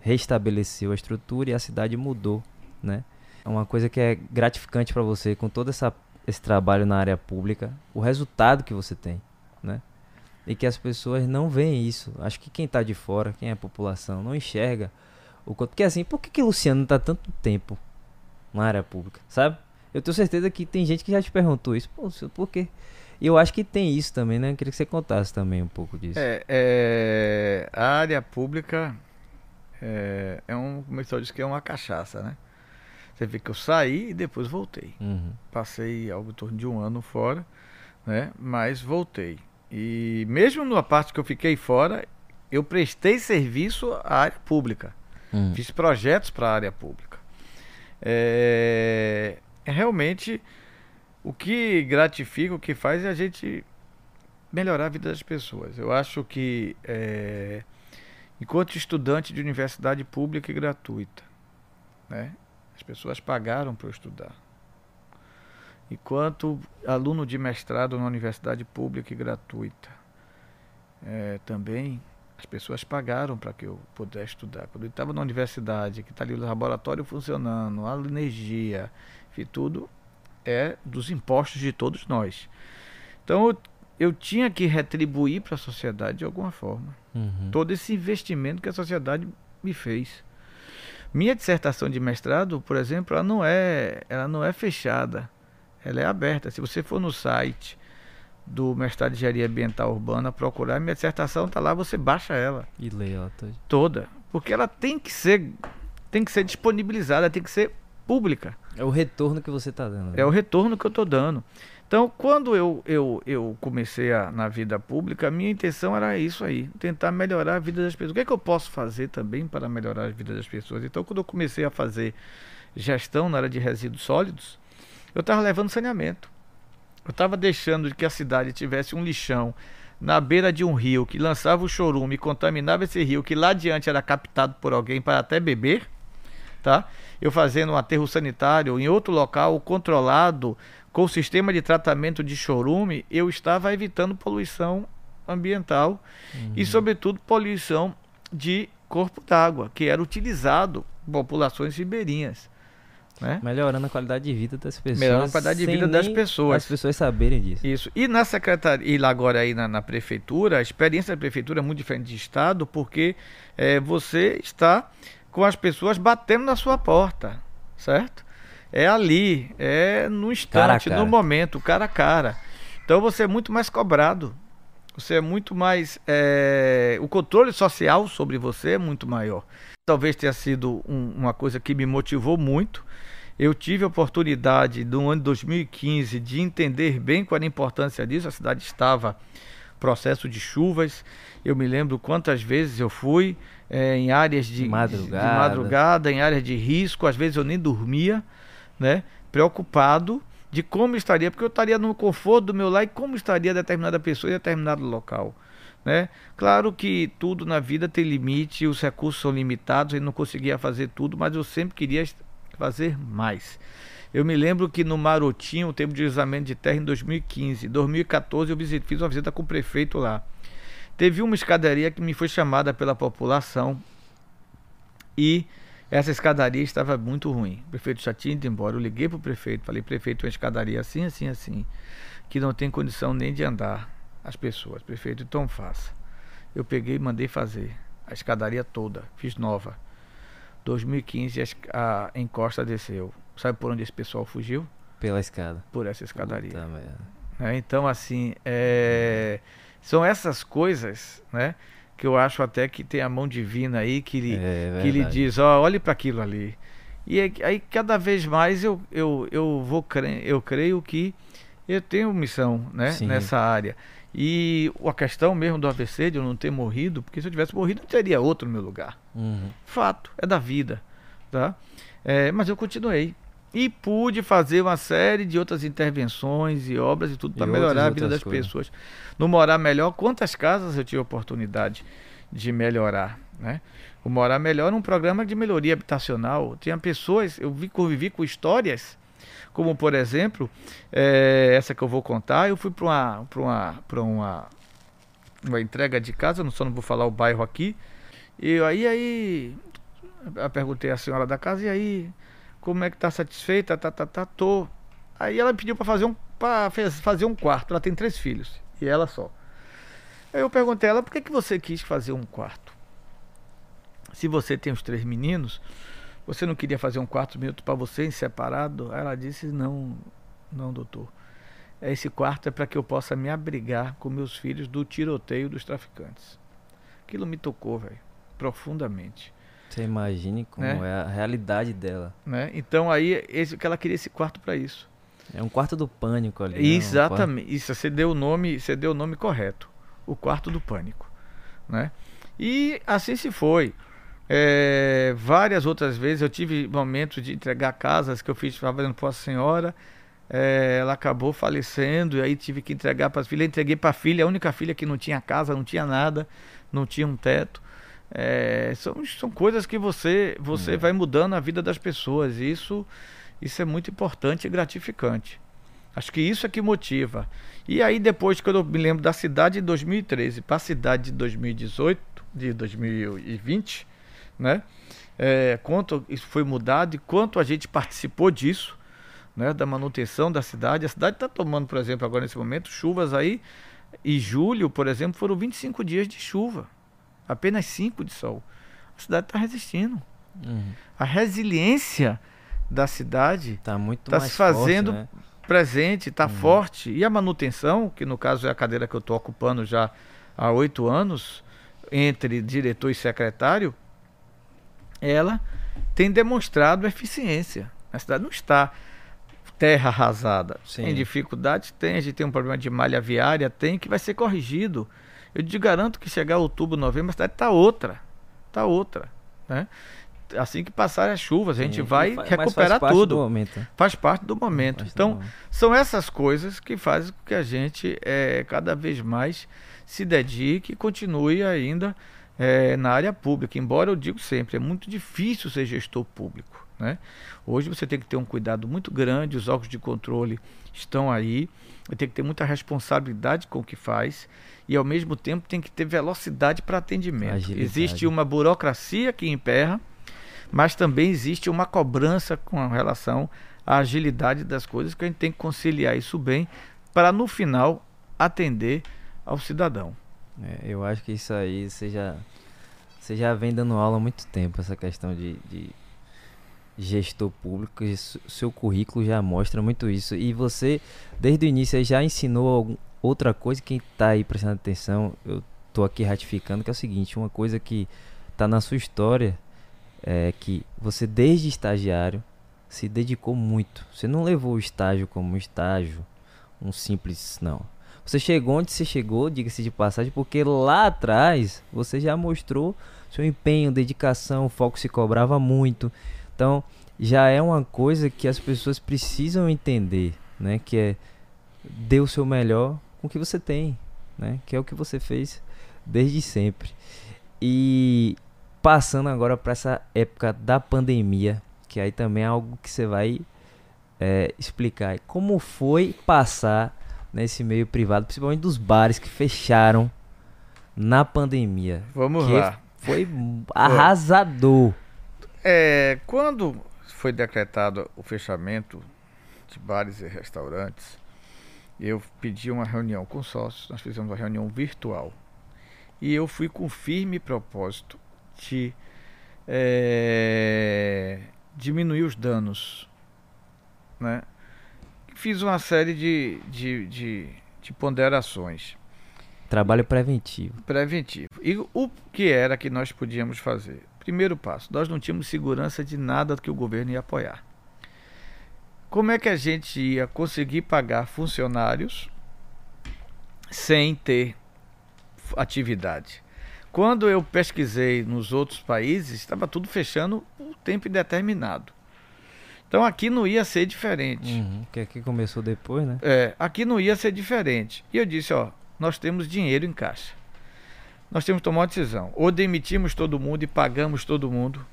restabeleceu a estrutura e a cidade mudou, né? É uma coisa que é gratificante para você com todo essa, esse trabalho na área pública, o resultado que você tem, né? E que as pessoas não veem isso. Acho que quem está de fora, quem é a população, não enxerga o quanto. Porque assim, por que, que Luciano está tanto tempo na área pública, sabe? Eu tenho certeza que tem gente que já te perguntou isso. Pô, por quê? E eu acho que tem isso também, né? Eu queria que você contasse também um pouco disso. É, é a área pública é, é um, como eu disse, que é uma cachaça, né? Você vê que eu saí e depois voltei. Uhum. Passei algo em torno de um ano fora, né? Mas voltei. E mesmo na parte que eu fiquei fora, eu prestei serviço à área pública. Uhum. Fiz projetos para a área pública. É realmente o que gratifica, o que faz é a gente melhorar a vida das pessoas. Eu acho que, é, enquanto estudante de universidade pública e gratuita, né, as pessoas pagaram para eu estudar. Enquanto aluno de mestrado na universidade pública e gratuita, é, também as pessoas pagaram para que eu pudesse estudar. Quando eu estava na universidade, que está ali o laboratório funcionando, a energia, e tudo é dos impostos de todos nós. Então eu, eu tinha que retribuir para a sociedade de alguma forma uhum. todo esse investimento que a sociedade me fez. Minha dissertação de mestrado, por exemplo, ela não é, ela não é fechada, ela é aberta. Se você for no site do mestrado de engenharia ambiental urbana procurar minha dissertação está lá, você baixa ela e lê ela toda. toda, porque ela tem que ser tem que ser disponibilizada, tem que ser pública. É o retorno que você está dando. Né? É o retorno que eu estou dando. Então, quando eu, eu, eu comecei a, na vida pública, a minha intenção era isso aí, tentar melhorar a vida das pessoas. O que é que eu posso fazer também para melhorar a vida das pessoas? Então, quando eu comecei a fazer gestão na área de resíduos sólidos, eu estava levando saneamento. Eu estava deixando que a cidade tivesse um lixão na beira de um rio que lançava o chorume e contaminava esse rio, que lá adiante era captado por alguém para até beber tá? Eu fazendo um aterro sanitário em outro local controlado com o sistema de tratamento de chorume, eu estava evitando poluição ambiental uhum. e, sobretudo, poluição de corpo d'água, que era utilizado por populações ribeirinhas. Né? Melhorando a qualidade de vida das pessoas. Melhorando a qualidade de vida das pessoas. As pessoas saberem disso. Isso. E na secretaria, e agora aí na, na, prefeitura, a experiência da prefeitura é muito diferente de Estado, porque é, você está com as pessoas batendo na sua porta, certo? É ali, é no instante, no momento, cara a cara. Então você é muito mais cobrado. Você é muito mais. É... O controle social sobre você é muito maior. Talvez tenha sido um, uma coisa que me motivou muito. Eu tive a oportunidade, no ano de 2015, de entender bem qual era a importância disso. A cidade estava processo de chuvas. Eu me lembro quantas vezes eu fui é, em áreas de madrugada. de madrugada, em áreas de risco, às vezes eu nem dormia, né? Preocupado de como estaria, porque eu estaria no conforto do meu lar e como estaria determinada pessoa em determinado local. Né? Claro que tudo na vida tem limite, os recursos são limitados, e não conseguia fazer tudo, mas eu sempre queria fazer mais. Eu me lembro que no Marotinho, o tempo de deslizamento de terra em 2015. Em 2014 eu fiz uma visita com o prefeito lá. Teve uma escadaria que me foi chamada pela população e essa escadaria estava muito ruim. O prefeito já tinha ido embora. Eu liguei para o prefeito, falei, prefeito, uma escadaria assim, assim, assim, que não tem condição nem de andar as pessoas. Prefeito, então faça. Eu peguei e mandei fazer a escadaria toda, fiz nova. 2015 a encosta desceu. Sabe por onde esse pessoal fugiu? Pela escada. Por essa escadaria. É, então, assim, é, são essas coisas, né? Que eu acho até que tem a mão divina aí que lhe, é, que lhe diz, ó, olhe para aquilo ali. E aí, cada vez mais eu, eu, eu vou cre eu creio que eu tenho missão né, nessa área. E a questão mesmo do AVC, de eu não ter morrido, porque se eu tivesse morrido, não teria outro no meu lugar. Uhum. Fato, é da vida. Tá? É, mas eu continuei. E pude fazer uma série de outras intervenções e obras e tudo para melhorar a vida das coisas. pessoas. No Morar Melhor, quantas casas eu tive oportunidade de melhorar? Né? O Morar Melhor é um programa de melhoria habitacional. Tinha pessoas, eu vi, convivi com histórias como por exemplo, é, essa que eu vou contar, eu fui para uma, uma, uma, uma entrega de casa, não só não vou falar o bairro aqui, e aí, aí eu perguntei à senhora da casa, e aí, como é que tá satisfeita? Tá, tá, tá, tô. Aí ela pediu para fazer um para fazer um quarto. Ela tem três filhos e ela só. Aí eu perguntei a ela por que, que você quis fazer um quarto. Se você tem os três meninos, você não queria fazer um quarto minuto para você em separado? Ela disse: Não, não, doutor. Esse quarto é para que eu possa me abrigar com meus filhos do tiroteio dos traficantes. Aquilo me tocou, velho, profundamente. Você imagine como né? é a realidade dela. Né? Então aí esse, que ela queria esse quarto para isso. É um quarto do pânico ali. Exatamente. Né? Um isso você deu o nome, você deu o nome correto. O quarto do pânico, né? E assim se foi. É, várias outras vezes eu tive momentos de entregar casas que eu fiz fazendo para a senhora. É, ela acabou falecendo e aí tive que entregar para as filhas. Entreguei para a filha, a única filha que não tinha casa, não tinha nada, não tinha um teto. É, são, são coisas que você, você é. vai mudando a vida das pessoas. E isso, isso é muito importante e gratificante. Acho que isso é que motiva. E aí, depois que eu me lembro da cidade de 2013 para a cidade de 2018, de 2020, né? É, quanto isso foi mudado e quanto a gente participou disso, né? Da manutenção da cidade. A cidade está tomando, por exemplo, agora nesse momento, chuvas aí. E julho, por exemplo, foram 25 dias de chuva, apenas 5 de sol. A cidade está resistindo. Uhum. A resiliência da cidade está muito tá se fazendo forte, né? presente, está uhum. forte. E a manutenção, que no caso é a cadeira que eu estou ocupando já há oito anos, entre diretor e secretário, ela tem demonstrado eficiência. A cidade não está terra arrasada. Sim. Tem dificuldades? Tem. A gente tem um problema de malha viária? Tem, que vai ser corrigido. Eu te garanto que chegar outubro, novembro, a cidade está outra. Está outra. Né? Assim que passarem as chuvas, a gente Sim, vai faz, recuperar faz tudo. Faz parte do momento. então, do momento. são essas coisas que fazem com que a gente é, cada vez mais se dedique e continue ainda é, na área pública. Embora eu digo sempre, é muito difícil ser gestor público. Né? Hoje você tem que ter um cuidado muito grande, os órgãos de controle estão aí, tem que ter muita responsabilidade com o que faz e ao mesmo tempo tem que ter velocidade para atendimento. Agilidade. Existe uma burocracia que emperra, mas também existe uma cobrança com relação à agilidade das coisas que a gente tem que conciliar isso bem para no final atender ao cidadão. É, eu acho que isso aí você já, você já vem dando aula há muito tempo, essa questão de, de gestor público, seu currículo já mostra muito isso. E você, desde o início, já ensinou outra coisa, quem está aí prestando atenção, eu estou aqui ratificando, que é o seguinte, uma coisa que está na sua história é que você, desde estagiário, se dedicou muito. Você não levou o estágio como um estágio, um simples, não você chegou onde você chegou, diga-se de passagem, porque lá atrás você já mostrou seu empenho, dedicação, o foco se cobrava muito. Então, já é uma coisa que as pessoas precisam entender, né? Que é dê o seu melhor com o que você tem, né? Que é o que você fez desde sempre. E passando agora para essa época da pandemia, que aí também é algo que você vai é, explicar como foi passar nesse meio privado, principalmente dos bares que fecharam na pandemia. Vamos lá. Foi arrasador. É, quando foi decretado o fechamento de bares e restaurantes, eu pedi uma reunião com sócios, nós fizemos uma reunião virtual. E eu fui com firme propósito de é, diminuir os danos. Né? Fiz uma série de, de, de, de ponderações. Trabalho preventivo. Preventivo. E o que era que nós podíamos fazer? Primeiro passo, nós não tínhamos segurança de nada que o governo ia apoiar. Como é que a gente ia conseguir pagar funcionários sem ter atividade? Quando eu pesquisei nos outros países, estava tudo fechando por tempo indeterminado. Então aqui não ia ser diferente. Uhum, que aqui começou depois, né? É, aqui não ia ser diferente. E eu disse, ó, nós temos dinheiro em caixa. Nós temos que tomar uma decisão. Ou demitimos todo mundo e pagamos todo mundo.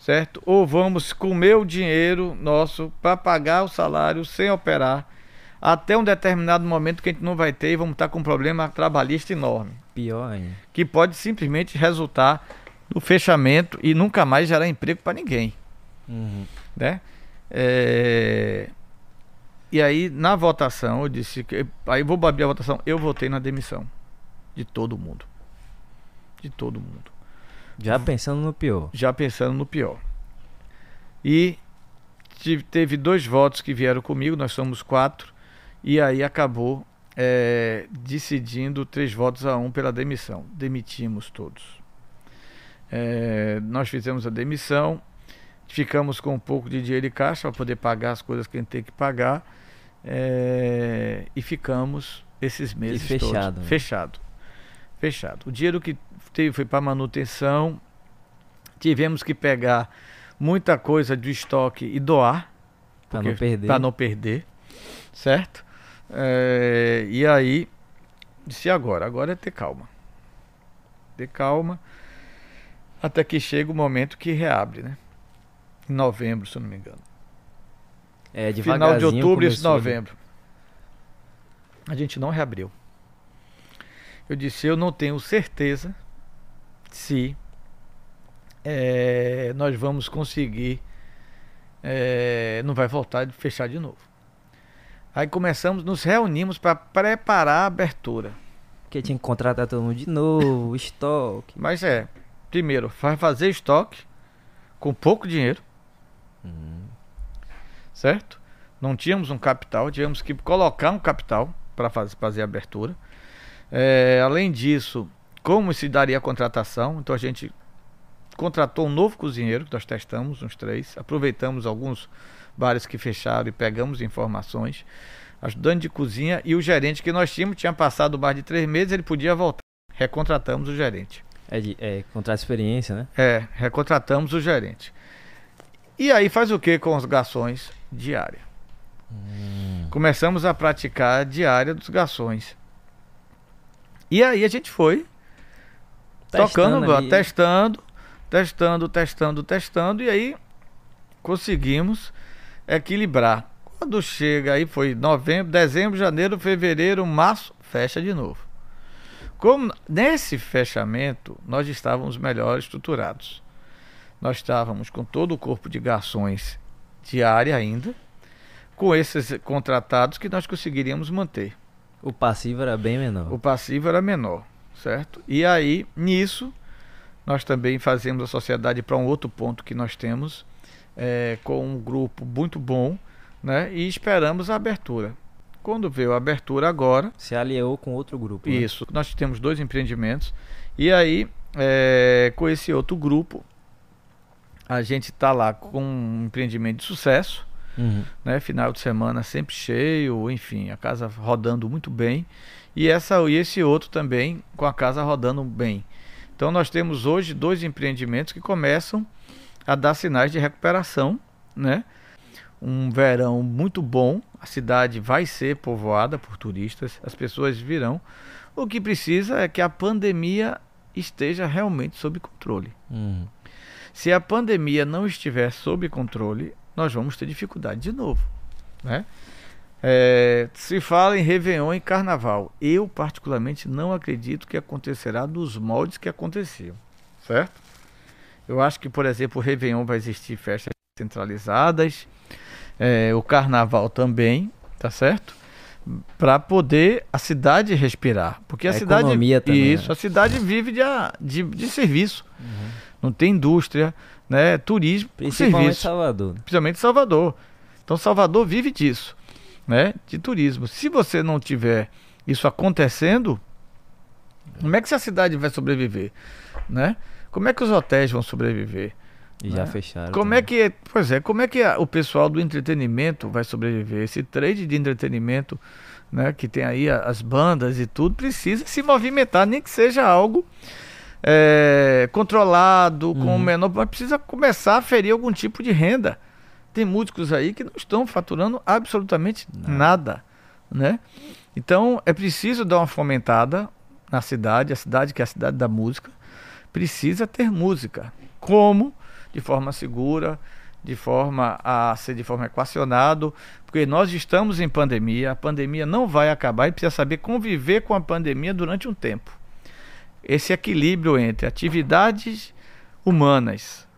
Certo? Ou vamos comer o dinheiro nosso para pagar o salário sem operar até um determinado momento que a gente não vai ter e vamos estar com um problema trabalhista enorme. Pior ainda. Que pode simplesmente resultar no fechamento e nunca mais gerar emprego para ninguém. Uhum. Né? É... E aí, na votação, eu disse que. Aí vou abrir a votação. Eu votei na demissão. De todo mundo. De todo mundo. Já pensando no pior. Já pensando no pior. E teve dois votos que vieram comigo, nós somos quatro. E aí acabou é, decidindo três votos a um pela demissão. Demitimos todos. É, nós fizemos a demissão, ficamos com um pouco de dinheiro em caixa para poder pagar as coisas que a gente tem que pagar. É, e ficamos esses meses e fechado, todos. Né? Fechado. Fechado. O dinheiro que teve foi para manutenção. Tivemos que pegar muita coisa do estoque e doar. Para não perder. Para não perder. Certo? É, e aí, disse agora, agora é ter calma. Ter calma. Até que chega o momento que reabre, né? Em novembro, se eu não me engano. É, Final de outubro e novembro. A gente não reabriu. Eu disse, eu não tenho certeza se é, nós vamos conseguir. É, não vai voltar de fechar de novo. Aí começamos, nos reunimos para preparar a abertura. Porque tinha que contratar todo mundo de novo, estoque. Mas é, primeiro, vai fazer estoque com pouco dinheiro. Uhum. Certo? Não tínhamos um capital, tivemos que colocar um capital para fazer, fazer a abertura. É, além disso, como se daria a contratação? Então a gente contratou um novo cozinheiro, que nós testamos, uns três. Aproveitamos alguns bares que fecharam e pegamos informações. Ajudante de cozinha e o gerente que nós tínhamos, tinha passado o bar de três meses, ele podia voltar. Recontratamos o gerente. É, de, é contrato de experiência, né? É, recontratamos o gerente. E aí faz o que com os garçons? Diária. Hum. Começamos a praticar a diária dos garçons. E aí a gente foi Testando tocando, ali. testando, testando, testando, testando, e aí conseguimos equilibrar. Quando chega aí foi novembro, dezembro, janeiro, fevereiro, março, fecha de novo. Como nesse fechamento nós estávamos melhor estruturados. Nós estávamos com todo o corpo de garçons diária ainda, com esses contratados que nós conseguiríamos manter. O passivo era bem menor. O passivo era menor, certo? E aí, nisso, nós também fazemos a sociedade para um outro ponto que nós temos, é, com um grupo muito bom, né? E esperamos a abertura. Quando veio a abertura agora, Se aliou com outro grupo. né? isso, nós temos dois empreendimentos, e aí, é, com esse outro grupo, a gente está lá com um empreendimento de sucesso, Uhum. né? Final de semana sempre cheio, enfim, a casa rodando muito bem. E essa e esse outro também com a casa rodando bem. Então nós temos hoje dois empreendimentos que começam a dar sinais de recuperação, né? Um verão muito bom, a cidade vai ser povoada por turistas, as pessoas virão. O que precisa é que a pandemia esteja realmente sob controle. Uhum. Se a pandemia não estiver sob controle, nós vamos ter dificuldade de novo. Né? É, se fala em Réveillon e Carnaval. Eu, particularmente, não acredito que acontecerá nos moldes que aconteciam. Certo? Eu acho que, por exemplo, o Réveillon vai existir festas centralizadas, é, o Carnaval também, tá certo? Para poder a cidade respirar. Porque a, a cidade. Também, isso, né? a cidade vive de, de, de serviço. Uhum. Não tem indústria, né? Turismo, Principalmente serviço. Salvador. Principalmente Salvador. Então Salvador vive disso né, de turismo. Se você não tiver isso acontecendo, como é que essa cidade vai sobreviver, né? Como é que os hotéis vão sobreviver? E né? já fecharam. Como é também. é que, pois é, como é que a, o pessoal do entretenimento vai sobreviver? Esse trade de entretenimento, né, que tem aí as bandas e tudo, precisa se movimentar, nem que seja algo é, controlado, com uhum. menor, mas precisa começar a ferir algum tipo de renda. Tem músicos aí que não estão faturando absolutamente não. nada, né? Então é preciso dar uma fomentada na cidade, a cidade que é a cidade da música, precisa ter música. Como? De forma segura, de forma a ser de forma equacionado, porque nós estamos em pandemia, a pandemia não vai acabar e precisa saber conviver com a pandemia durante um tempo. Esse equilíbrio entre atividades humanas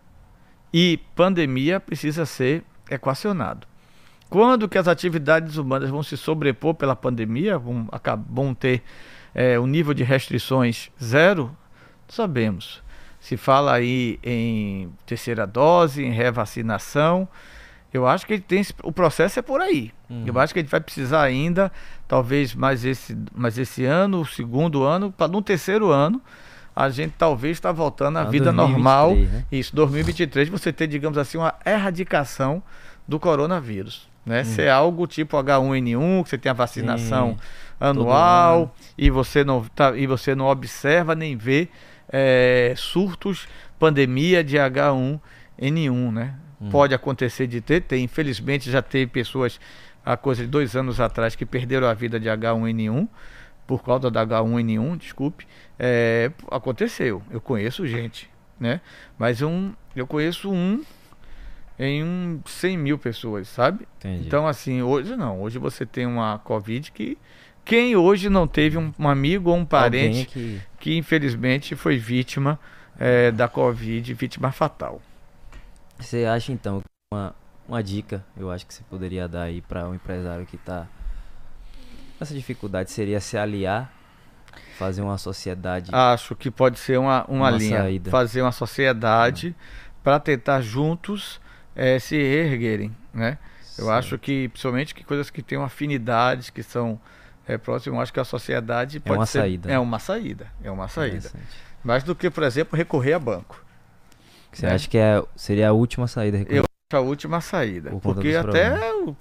e pandemia precisa ser equacionado. Quando que as atividades humanas vão se sobrepor pela pandemia, vão, vão ter é, um nível de restrições zero? Sabemos. Se fala aí em terceira dose, em revacinação. Eu acho que tem o processo é por aí. Uhum. Eu acho que a gente vai precisar ainda, talvez mais esse, mais esse ano, o segundo ano, para no terceiro ano, a gente talvez está voltando à ah, vida 2023, normal. Né? Isso, 2023, você ter, digamos assim, uma erradicação do coronavírus. Né? Hum. Se é algo tipo H1N1, que você tem a vacinação Sim, anual e você, não tá, e você não observa nem vê é, surtos, pandemia de H1N1, né? Hum. Pode acontecer de ter, tem. Infelizmente já teve pessoas há coisa de dois anos atrás que perderam a vida de H1N1 por causa da H1N1, desculpe, é, aconteceu. Eu conheço gente, né? Mas um, eu conheço um em um 100 mil pessoas, sabe? Entendi. Então, assim, hoje não. Hoje você tem uma Covid que. Quem hoje não teve um, um amigo ou um parente que... que... infelizmente foi vítima é, da Covid, vítima fatal. Você acha então uma, uma dica, eu acho que você poderia dar aí para um empresário que está essa dificuldade seria se aliar, fazer uma sociedade. Acho que pode ser uma, uma, uma linha. Saída. Fazer uma sociedade para tentar juntos é, se erguerem, né? Eu acho que, principalmente, que coisas que tenham afinidades, que são é, próximas, acho que a sociedade pode é uma ser... Saída. É uma saída. É uma saída. Mais do que, por exemplo, recorrer a banco. Você né? acha que é, seria a última saída? Eu acho a última saída. Por porque até,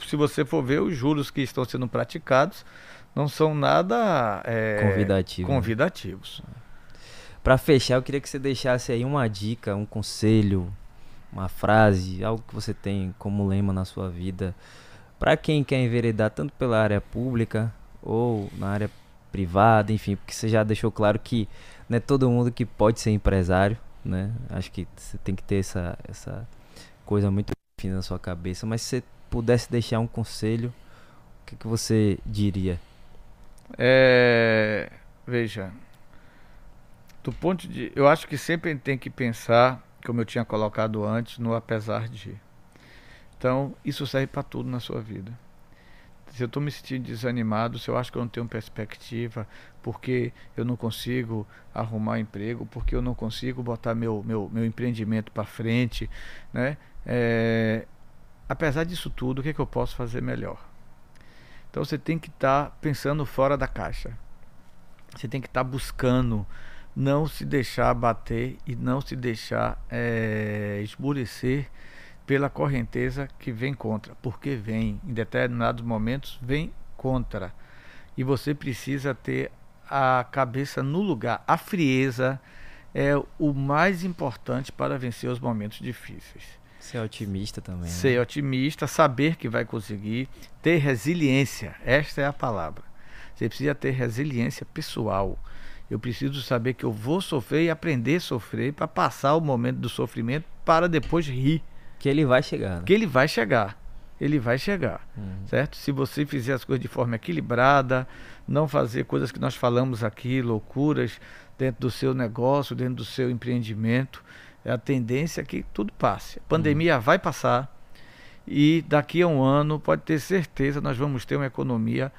se você for ver, os juros que estão sendo praticados não são nada é, Convidativo, né? convidativos. Para fechar, eu queria que você deixasse aí uma dica, um conselho, uma frase, algo que você tem como lema na sua vida, para quem quer enveredar tanto pela área pública ou na área privada, enfim, porque você já deixou claro que não é todo mundo que pode ser empresário, né? Acho que você tem que ter essa, essa coisa muito fina na sua cabeça, mas se você pudesse deixar um conselho, o que, que você diria? É, veja, do ponto de, eu acho que sempre tem que pensar, como eu tinha colocado antes, no apesar de. Então, isso serve para tudo na sua vida. Se eu estou me sentindo desanimado, se eu acho que eu não tenho perspectiva, porque eu não consigo arrumar emprego, porque eu não consigo botar meu, meu, meu empreendimento para frente, né? É, apesar disso tudo, o que, é que eu posso fazer melhor? Então você tem que estar tá pensando fora da caixa. Você tem que estar tá buscando não se deixar bater e não se deixar é, esmurecer pela correnteza que vem contra. Porque vem, em determinados momentos, vem contra. E você precisa ter a cabeça no lugar. A frieza é o mais importante para vencer os momentos difíceis. Ser otimista também. Né? Ser otimista, saber que vai conseguir, ter resiliência. Esta é a palavra. Você precisa ter resiliência pessoal. Eu preciso saber que eu vou sofrer e aprender a sofrer para passar o momento do sofrimento para depois rir. Que ele vai chegar. Né? Que ele vai chegar. Ele vai chegar, uhum. certo? Se você fizer as coisas de forma equilibrada, não fazer coisas que nós falamos aqui, loucuras, dentro do seu negócio, dentro do seu empreendimento, é a tendência que tudo passe. A pandemia uhum. vai passar e daqui a um ano, pode ter certeza, nós vamos ter uma economia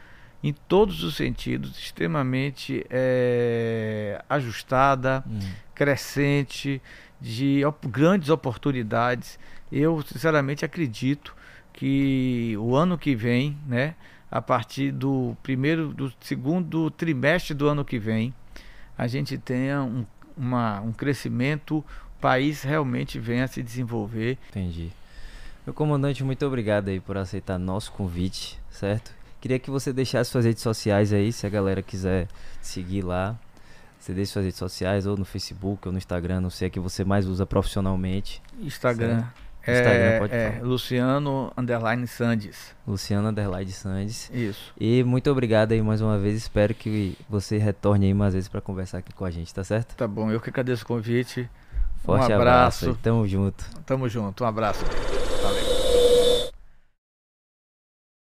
em todos os sentidos, extremamente é, ajustada, hum. crescente, de op grandes oportunidades. Eu, sinceramente, acredito que o ano que vem, né, a partir do primeiro, do segundo trimestre do ano que vem, a gente tenha um, uma, um crescimento, o país realmente venha a se desenvolver. Entendi. Meu comandante, muito obrigado aí por aceitar nosso convite, certo? Queria que você deixasse suas redes sociais aí, se a galera quiser seguir lá. Você deixa suas redes sociais, ou no Facebook, ou no Instagram, não sei a que você mais usa profissionalmente. Instagram. É, Instagram, pode é, falar. Luciano Underline Sandes. Luciano Underline Sandes. Isso. E muito obrigado aí mais uma vez. Espero que você retorne aí mais vezes para conversar aqui com a gente, tá certo? Tá bom, eu que agradeço o convite. Forte um abraço. abraço. Tamo junto. Tamo junto. Um abraço.